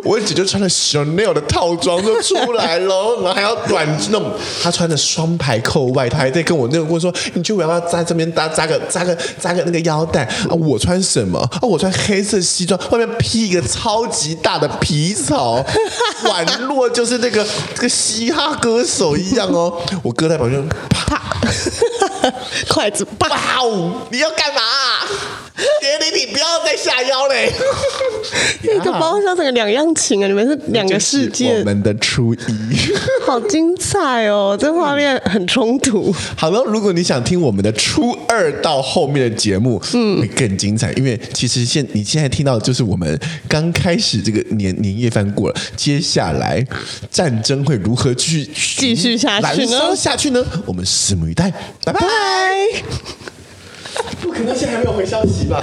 [SPEAKER 2] 我姐就穿了 Chanel 的套装就出来了，然后还要短那种，她穿着双排扣外，她还在跟我那个我说，你就不要在这边搭扎个扎个扎个那个腰带啊？我穿什么啊？我穿黑色西装，外面披一个超级大的皮草，<laughs> 宛若就是那个这个嘻哈歌手一样哦。我哥在旁边啪，<laughs>
[SPEAKER 1] 筷子啪，
[SPEAKER 2] 你要干嘛？别理你，不要再下腰嘞！<laughs>
[SPEAKER 1] 那个包厢整个两样情啊，你们是两个世界。
[SPEAKER 2] 我们的初一，<laughs>
[SPEAKER 1] 好精彩哦！这画面很冲突。
[SPEAKER 2] 好了，如果你想听我们的初二到后面的节目，嗯，会更精彩。因为其实现你现在听到的就是我们刚开始这个年年夜饭过了，接下来战争会如何继续
[SPEAKER 1] 继续下去呢？
[SPEAKER 2] 下去呢？我们拭目以待。拜拜。<laughs> 不可能，现在还没有回消息吧？